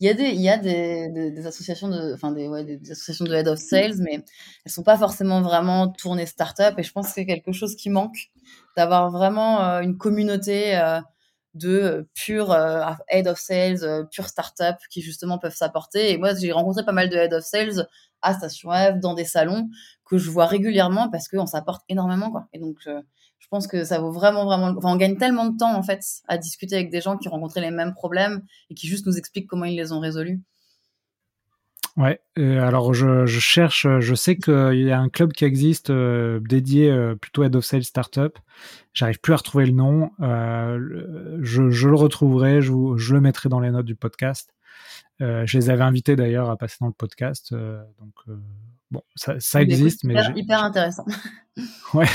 il y a des, associations de, enfin des, associations de head of sales, mais elles sont pas forcément vraiment tournées startup. Et je pense que c'est quelque chose qui manque, d'avoir vraiment euh, une communauté euh, de euh, pure head of sales, pure startup qui justement peuvent s'apporter. Et moi, j'ai rencontré pas mal de head of sales à Station F, dans des salons que je vois régulièrement parce qu'on s'apporte énormément, quoi. Et donc, je pense que ça vaut vraiment, vraiment. Enfin, on gagne tellement de temps, en fait, à discuter avec des gens qui ont rencontré les mêmes problèmes et qui juste nous expliquent comment ils les ont résolus. Ouais, alors je, cherche, je sais qu'il y a un club qui existe euh, dédié euh, plutôt Head of Sales Startup. J'arrive plus à retrouver le nom. Euh, je, le retrouverai, je, je, le mettrai dans les notes du podcast. je les avais invités d'ailleurs à passer dans le podcast. donc Bon, ça, ça existe, mais hyper, intéressant. ouais,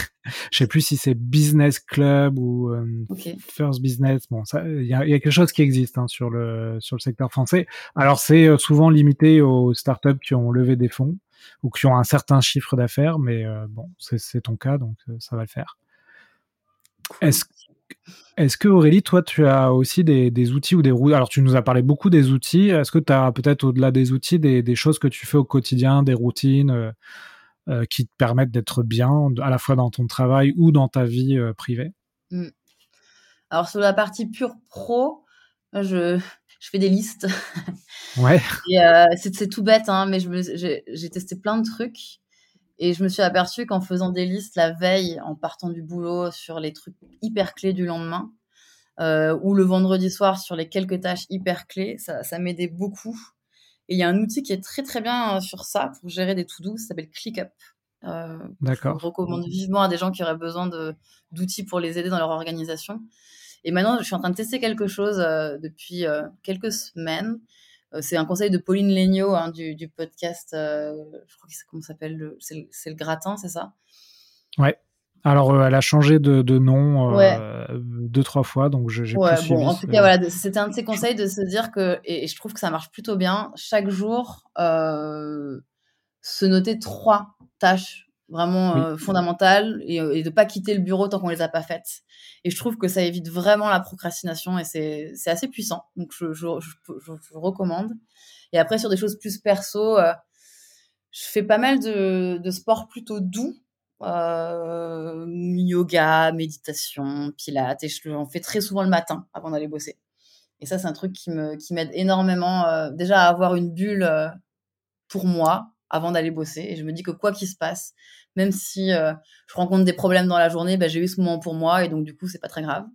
je sais plus si c'est Business Club ou euh, First Business. Bon, il y a, y a, quelque chose qui existe hein, sur le sur le secteur français. Alors c'est euh, souvent limité aux startups qui ont levé des fonds ou qui ont un certain chiffre d'affaires, mais euh, bon, c'est ton cas, donc ça va le faire. Est-ce est-ce que Aurélie, toi, tu as aussi des, outils ou des routes? Alors, tu nous as parlé beaucoup des outils. Est-ce que tu as peut-être au-delà des outils des, choses que tu fais au quotidien, des routines euh, euh, qui te permettent d'être bien, à la fois dans ton travail ou dans ta vie euh, privée? Mmh. Alors, sur la partie pure pro, je, fais des listes. Ouais. c'est tout bête, hein, mais j'ai testé plein de trucs. Et je me suis aperçue qu'en faisant des listes la veille, en partant du boulot sur les trucs hyper clés du lendemain, euh, ou le vendredi soir sur les quelques tâches hyper clés, ça, ça m'aidait beaucoup. Et il y a un outil qui est très très bien euh, sur ça pour gérer des to-do, ça s'appelle ClickUp. Euh, D'accord. Je recommande vivement à des gens qui auraient besoin d'outils pour les aider dans leur organisation. Et maintenant, je suis en train de tester quelque chose euh, depuis quelques semaines c'est un conseil de Pauline Legnaud hein, du, podcast, euh, je crois que c'est comment s'appelle, c'est le, gratin, c'est ça? Ouais. Alors, euh, elle a changé de, nom deux, trois fois, donc j'ai ouais, bon, En tout cas, voilà, c'était un de ses conseils de se dire que, et, je trouve que ça marche plutôt bien, chaque jour, se noter trois tâches vraiment fondamentales et, et de pas quitter le bureau tant qu'on les a pas faites. Et je trouve que ça évite vraiment la procrastination et c'est assez puissant. Donc, je, je, je, recommande. Et après, sur des choses plus perso, euh, je fais pas mal de, de sports plutôt doux. Euh, yoga, méditation, pilates. Et je en fais très souvent le matin avant d'aller bosser. Et ça, c'est un truc qui m'aide qui énormément euh, déjà à avoir une bulle pour moi avant d'aller bosser. Et je me dis que quoi qu'il se passe, même si euh, je rencontre des problèmes dans la journée, bah, j'ai eu ce moment pour moi et donc du coup, c'est pas très grave.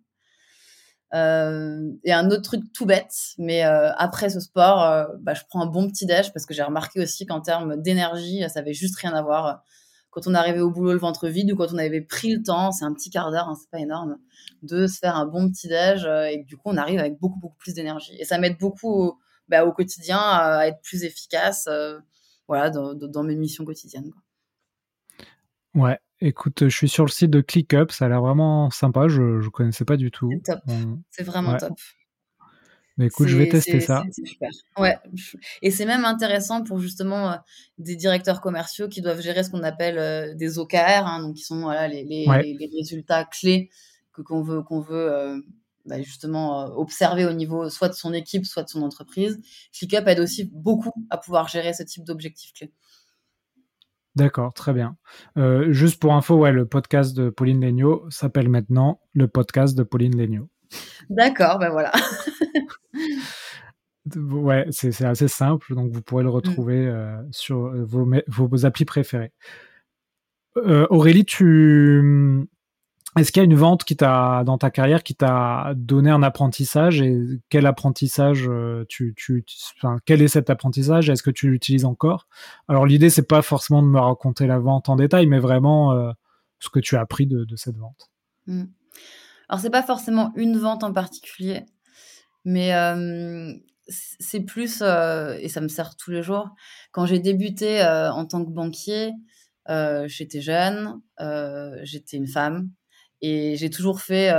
Euh, et un autre truc tout bête, mais euh, après ce sport, bah, je prends un bon petit déj parce que j'ai remarqué aussi qu'en termes d'énergie, ça avait juste rien à voir. Quand on arrivait au boulot le ventre vide ou quand on avait pris le temps, c'est un petit quart d'heure, hein, c'est pas énorme, de se faire un bon petit déj et du coup on arrive avec beaucoup beaucoup plus d'énergie. Et ça m'aide beaucoup au, au quotidien à être plus efficace, voilà, dans, dans, mes missions quotidiennes. Quoi. Ouais, écoute, je suis sur le site de ClickUp, ça a l'air vraiment sympa, je ne connaissais pas du tout. C'est top, c'est vraiment top. Mais écoute, je vais tester ça. C'est super. Ouais. Et c'est même intéressant pour justement euh, des directeurs commerciaux qui doivent gérer ce qu'on appelle euh, des OKR, hein, donc qui sont voilà, les, les, les, résultats clés que qu'on veut qu'on veut euh, bah, justement observer au niveau soit de son équipe, soit de son entreprise. ClickUp aide aussi beaucoup à pouvoir gérer ce type d'objectifs clés. D'accord, très bien. Euh, juste pour info, ouais, le podcast de Pauline Legnaud s'appelle maintenant le podcast de Pauline Legnaud. D'accord, ben voilà. ouais, c'est assez simple, donc vous pourrez le retrouver mm. euh, sur euh, vos, vos, applis préférés. Aurélie, tu est-ce qu'il y a une vente qui t'a dans ta carrière qui t'a donné un apprentissage et quel apprentissage euh, tu, quel est cet apprentissage? Est-ce que tu l'utilises encore? Alors l'idée c'est pas forcément de me raconter la vente en détail, mais vraiment euh, ce que tu as appris de, cette vente. Mmh. Alors c'est pas forcément une vente en particulier, mais euh, c'est plus, et ça me sert tous les jours, quand j'ai débuté en tant que banquier, j'étais jeune, j'étais une femme, et j'ai toujours fait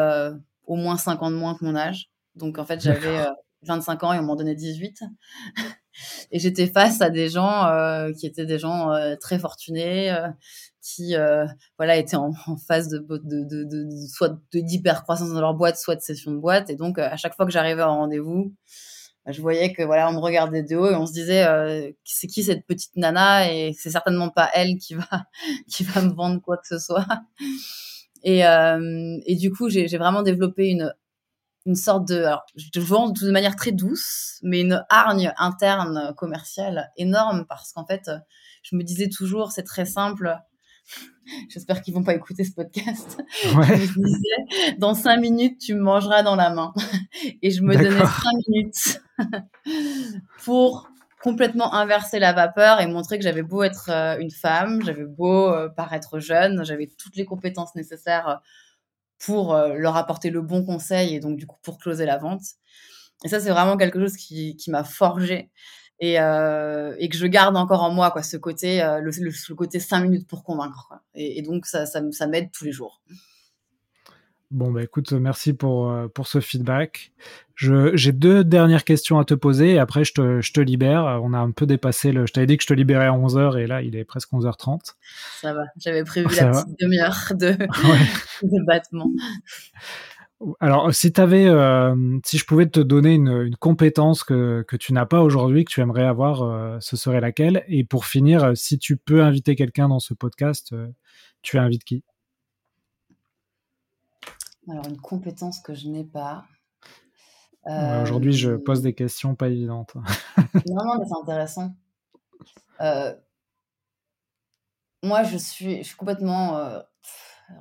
au moins 5 ans de moins que mon âge. Donc en fait, j'avais 25 ans et on m'en donnait 18. et j'étais face à des gens qui étaient des gens très fortunés, qui voilà étaient en, phase de, de, de, de soit d'hypercroissance dans leur boîte, soit de session de boîte. Et donc à chaque fois que j'arrivais en rendez-vous, bah, je voyais que voilà, on me regardait de haut et on se disait euh, c'est qui cette petite nana? Et c'est certainement pas elle qui va qui va me vendre quoi que ce soit. Et, euh, et du coup, j'ai vraiment développé une une sorte de alors je vends de manière très douce, mais une hargne interne commerciale énorme parce qu'en fait, je me disais toujours c'est très simple J'espère qu'ils vont pas écouter ce podcast. dans cinq minutes, tu me mangeras dans la main. Et je me donnais cinq minutes pour complètement inverser la vapeur et montrer que j'avais beau être euh, une femme, j'avais beau euh, paraître jeune, j'avais toutes les compétences nécessaires pour euh, leur apporter le bon conseil et donc du coup pour closer la vente. Et ça, c'est vraiment quelque chose qui, qui m'a forgé et, que je garde encore en moi quoi ce côté le, côté 5 minutes pour convaincre. Et, donc ça, ça m'aide tous les jours bon bah écoute merci pour euh, pour ce feedback. J'ai deux dernières questions à te poser et après je te, je te libère. On a un peu dépassé le je t'avais dit que je te libérais à 11h et là il est presque 11h30 ça va j'avais prévu la petite demi-heure de, ouais. de battement. Alors, si avais, euh, si je pouvais te donner une, compétence que, que tu n'as pas aujourd'hui, que tu aimerais avoir, euh, ce serait laquelle? Et pour finir, euh, si tu peux inviter quelqu'un dans ce podcast, tu invites qui? Alors, une compétence que je n'ai pas. aujourd'hui, je pose des questions pas évidentes. non, non, mais c'est intéressant. moi, je suis, je suis complètement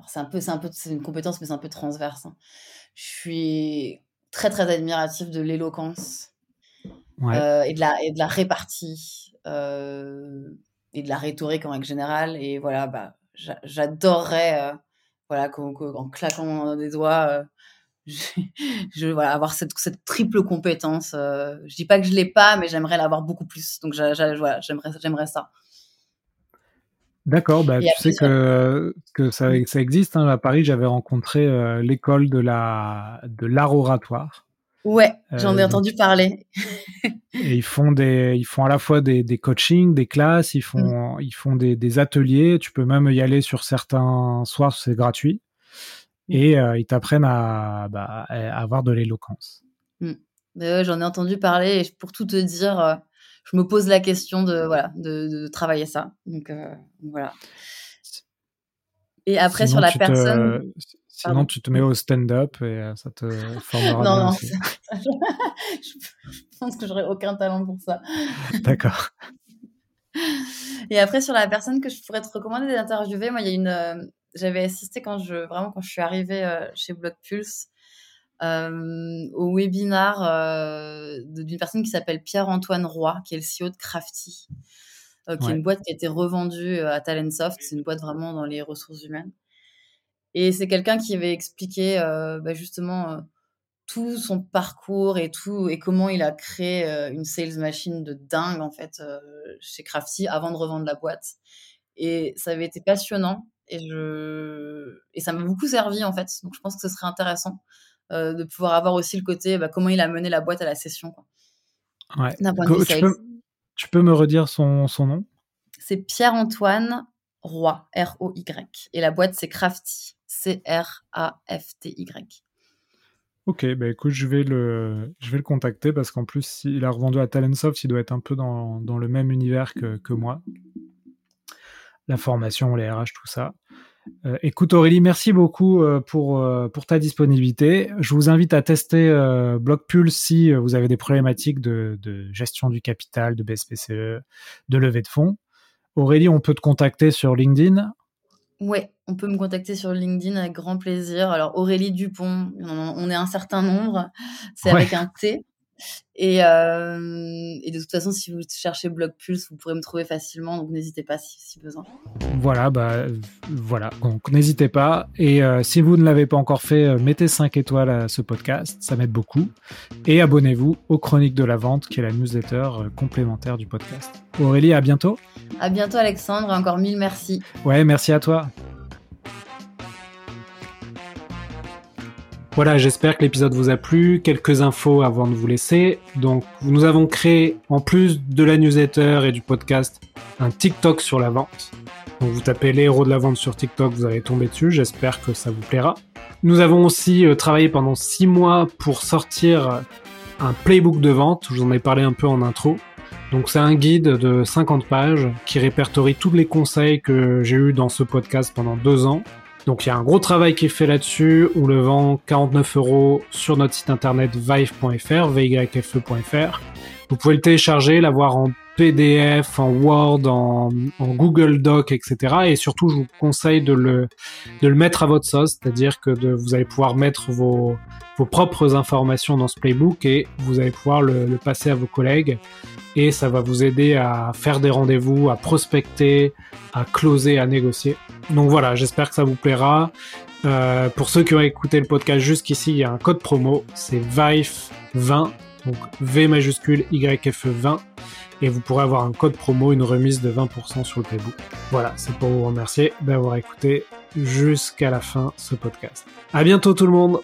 c'est un peu, c'est un peu, c'est une compétence, mais c'est un peu transverse. Hein. Je suis très très admirative de l'éloquence euh, et de la et de la répartie euh, et de la rhétorique en règle générale. Et voilà, bah, j'adorerais, euh, voilà, qu'en, claquant des doigts. Je, je, voilà, avoir cette, cette triple compétence. je dis pas que je l'ai pas, mais j'aimerais l'avoir beaucoup plus. Donc, voilà, j'aimerais, j'aimerais ça. D'accord, bah, tu sais que, que ça, ça existe. Hein. À Paris, j'avais rencontré euh, l'école de la de l'art oratoire. Ouais, j'en ai euh, entendu parler. et ils font des, ils font à la fois des, des coachings, des classes, ils font, mmh. ils font des, des, ateliers. Tu peux même y aller sur certains soirs, c'est gratuit. Mmh. Et euh, ils t'apprennent à, bah, à, avoir de l'éloquence. Mmh. J'en ai entendu parler. Et pour tout te dire, je me pose la question de voilà de, travailler ça. Donc euh, voilà. Et après sur la personne. Sinon, tu te mets au stand-up et euh, ça te formera. non, non, je pense que j'aurais aucun talent pour ça. D'accord. Et après, sur la personne que je pourrais te recommander d'interviewer, moi, il y a une. Euh, j'avais assisté quand je vraiment quand je suis arrivée chez Block Pulse euh, au webinar euh, d'une personne qui s'appelle Pierre-Antoine Roy, qui est le CEO de Crafty, euh, qui est une boîte qui a été revendue à Talentsoft. C'est une boîte vraiment dans les ressources humaines. Et c'est quelqu'un qui avait expliqué bah, justement tout son parcours et tout et comment il a créé une sales machine de dingue en fait chez Crafty avant de revendre la boîte. Et ça avait été passionnant et je et ça m'a beaucoup servi en fait. Donc je pense que ce serait intéressant euh, de pouvoir avoir aussi le côté bah, comment il a mené la boîte à la session. Quoi. Ouais. Tu, peux, tu, peux, me redire son, son nom? C'est Pierre-Antoine Roy, R-O-Y. Et la boîte, c'est Crafty, C-R-A-F-T-Y. Ok, bah écoute, je vais le, je vais le contacter parce qu'en plus, il a revendu à Talentsoft, il doit être un peu dans, dans le même univers que, que moi. La formation, les RH, tout ça. Euh, écoute Aurélie, merci beaucoup euh, pour, euh, pour ta disponibilité. Je vous invite à tester Blockpulse si vous avez des problématiques de, de, gestion du capital, de BSPCE, de levée de fonds. Aurélie, on peut te contacter sur LinkedIn? Oui, on peut me contacter sur LinkedIn avec grand plaisir. Alors Aurélie Dupont, on est un certain nombre, c'est avec un T. Et, euh, et, de toute façon, si vous cherchez Blog Pulse, vous pourrez me trouver facilement, donc n'hésitez pas si, si, besoin. Voilà, bah voilà, donc n'hésitez pas. Et euh, si vous ne l'avez pas encore fait, euh, mettez 5 étoiles à ce podcast, ça m'aide beaucoup. Et abonnez-vous aux Chroniques de la Vente, qui est la newsletter complémentaire du podcast. Aurélie, à bientôt. À bientôt Alexandre, encore mille merci. Ouais, merci à toi. Voilà, j'espère que l'épisode vous a plu. Quelques infos avant de vous laisser. Donc, nous avons créé, en plus de la newsletter et du podcast, un TikTok sur la vente. Donc, vous tapez les héros de la vente sur TikTok, vous allez tomber dessus. J'espère que ça vous plaira. Nous avons aussi euh, travaillé pendant six mois pour sortir un playbook de vente. Je vous en ai parlé un peu en intro. Donc c'est un guide de 50 pages qui répertorie tous les conseils que j'ai eus dans ce podcast pendant deux ans donc il y a un gros travail qui est fait là-dessus. On le vend 49 euros sur notre site internet vive.fr, vyfe.fr. Vous pouvez le télécharger, l'avoir en PDF, en Word, en, Google Doc, etc. Et surtout, je vous conseille de le, de le mettre à votre sauce, c'est-à-dire que vous allez pouvoir mettre vos, vos propres informations dans ce playbook et vous allez pouvoir le, passer à vos collègues et ça va vous aider à faire des rendez-vous, à prospecter, à closer, à négocier. Donc voilà, j'espère que ça vous plaira. Euh, pour ceux qui ont écouté le podcast jusqu'ici, il y a un code promo, c'est VIFE20, donc V majuscule YFE 20, et vous pourrez avoir un code promo, une remise de 20% sur le playbook. Voilà, c'est pour vous remercier d'avoir écouté jusqu'à la fin ce podcast. À bientôt tout le monde!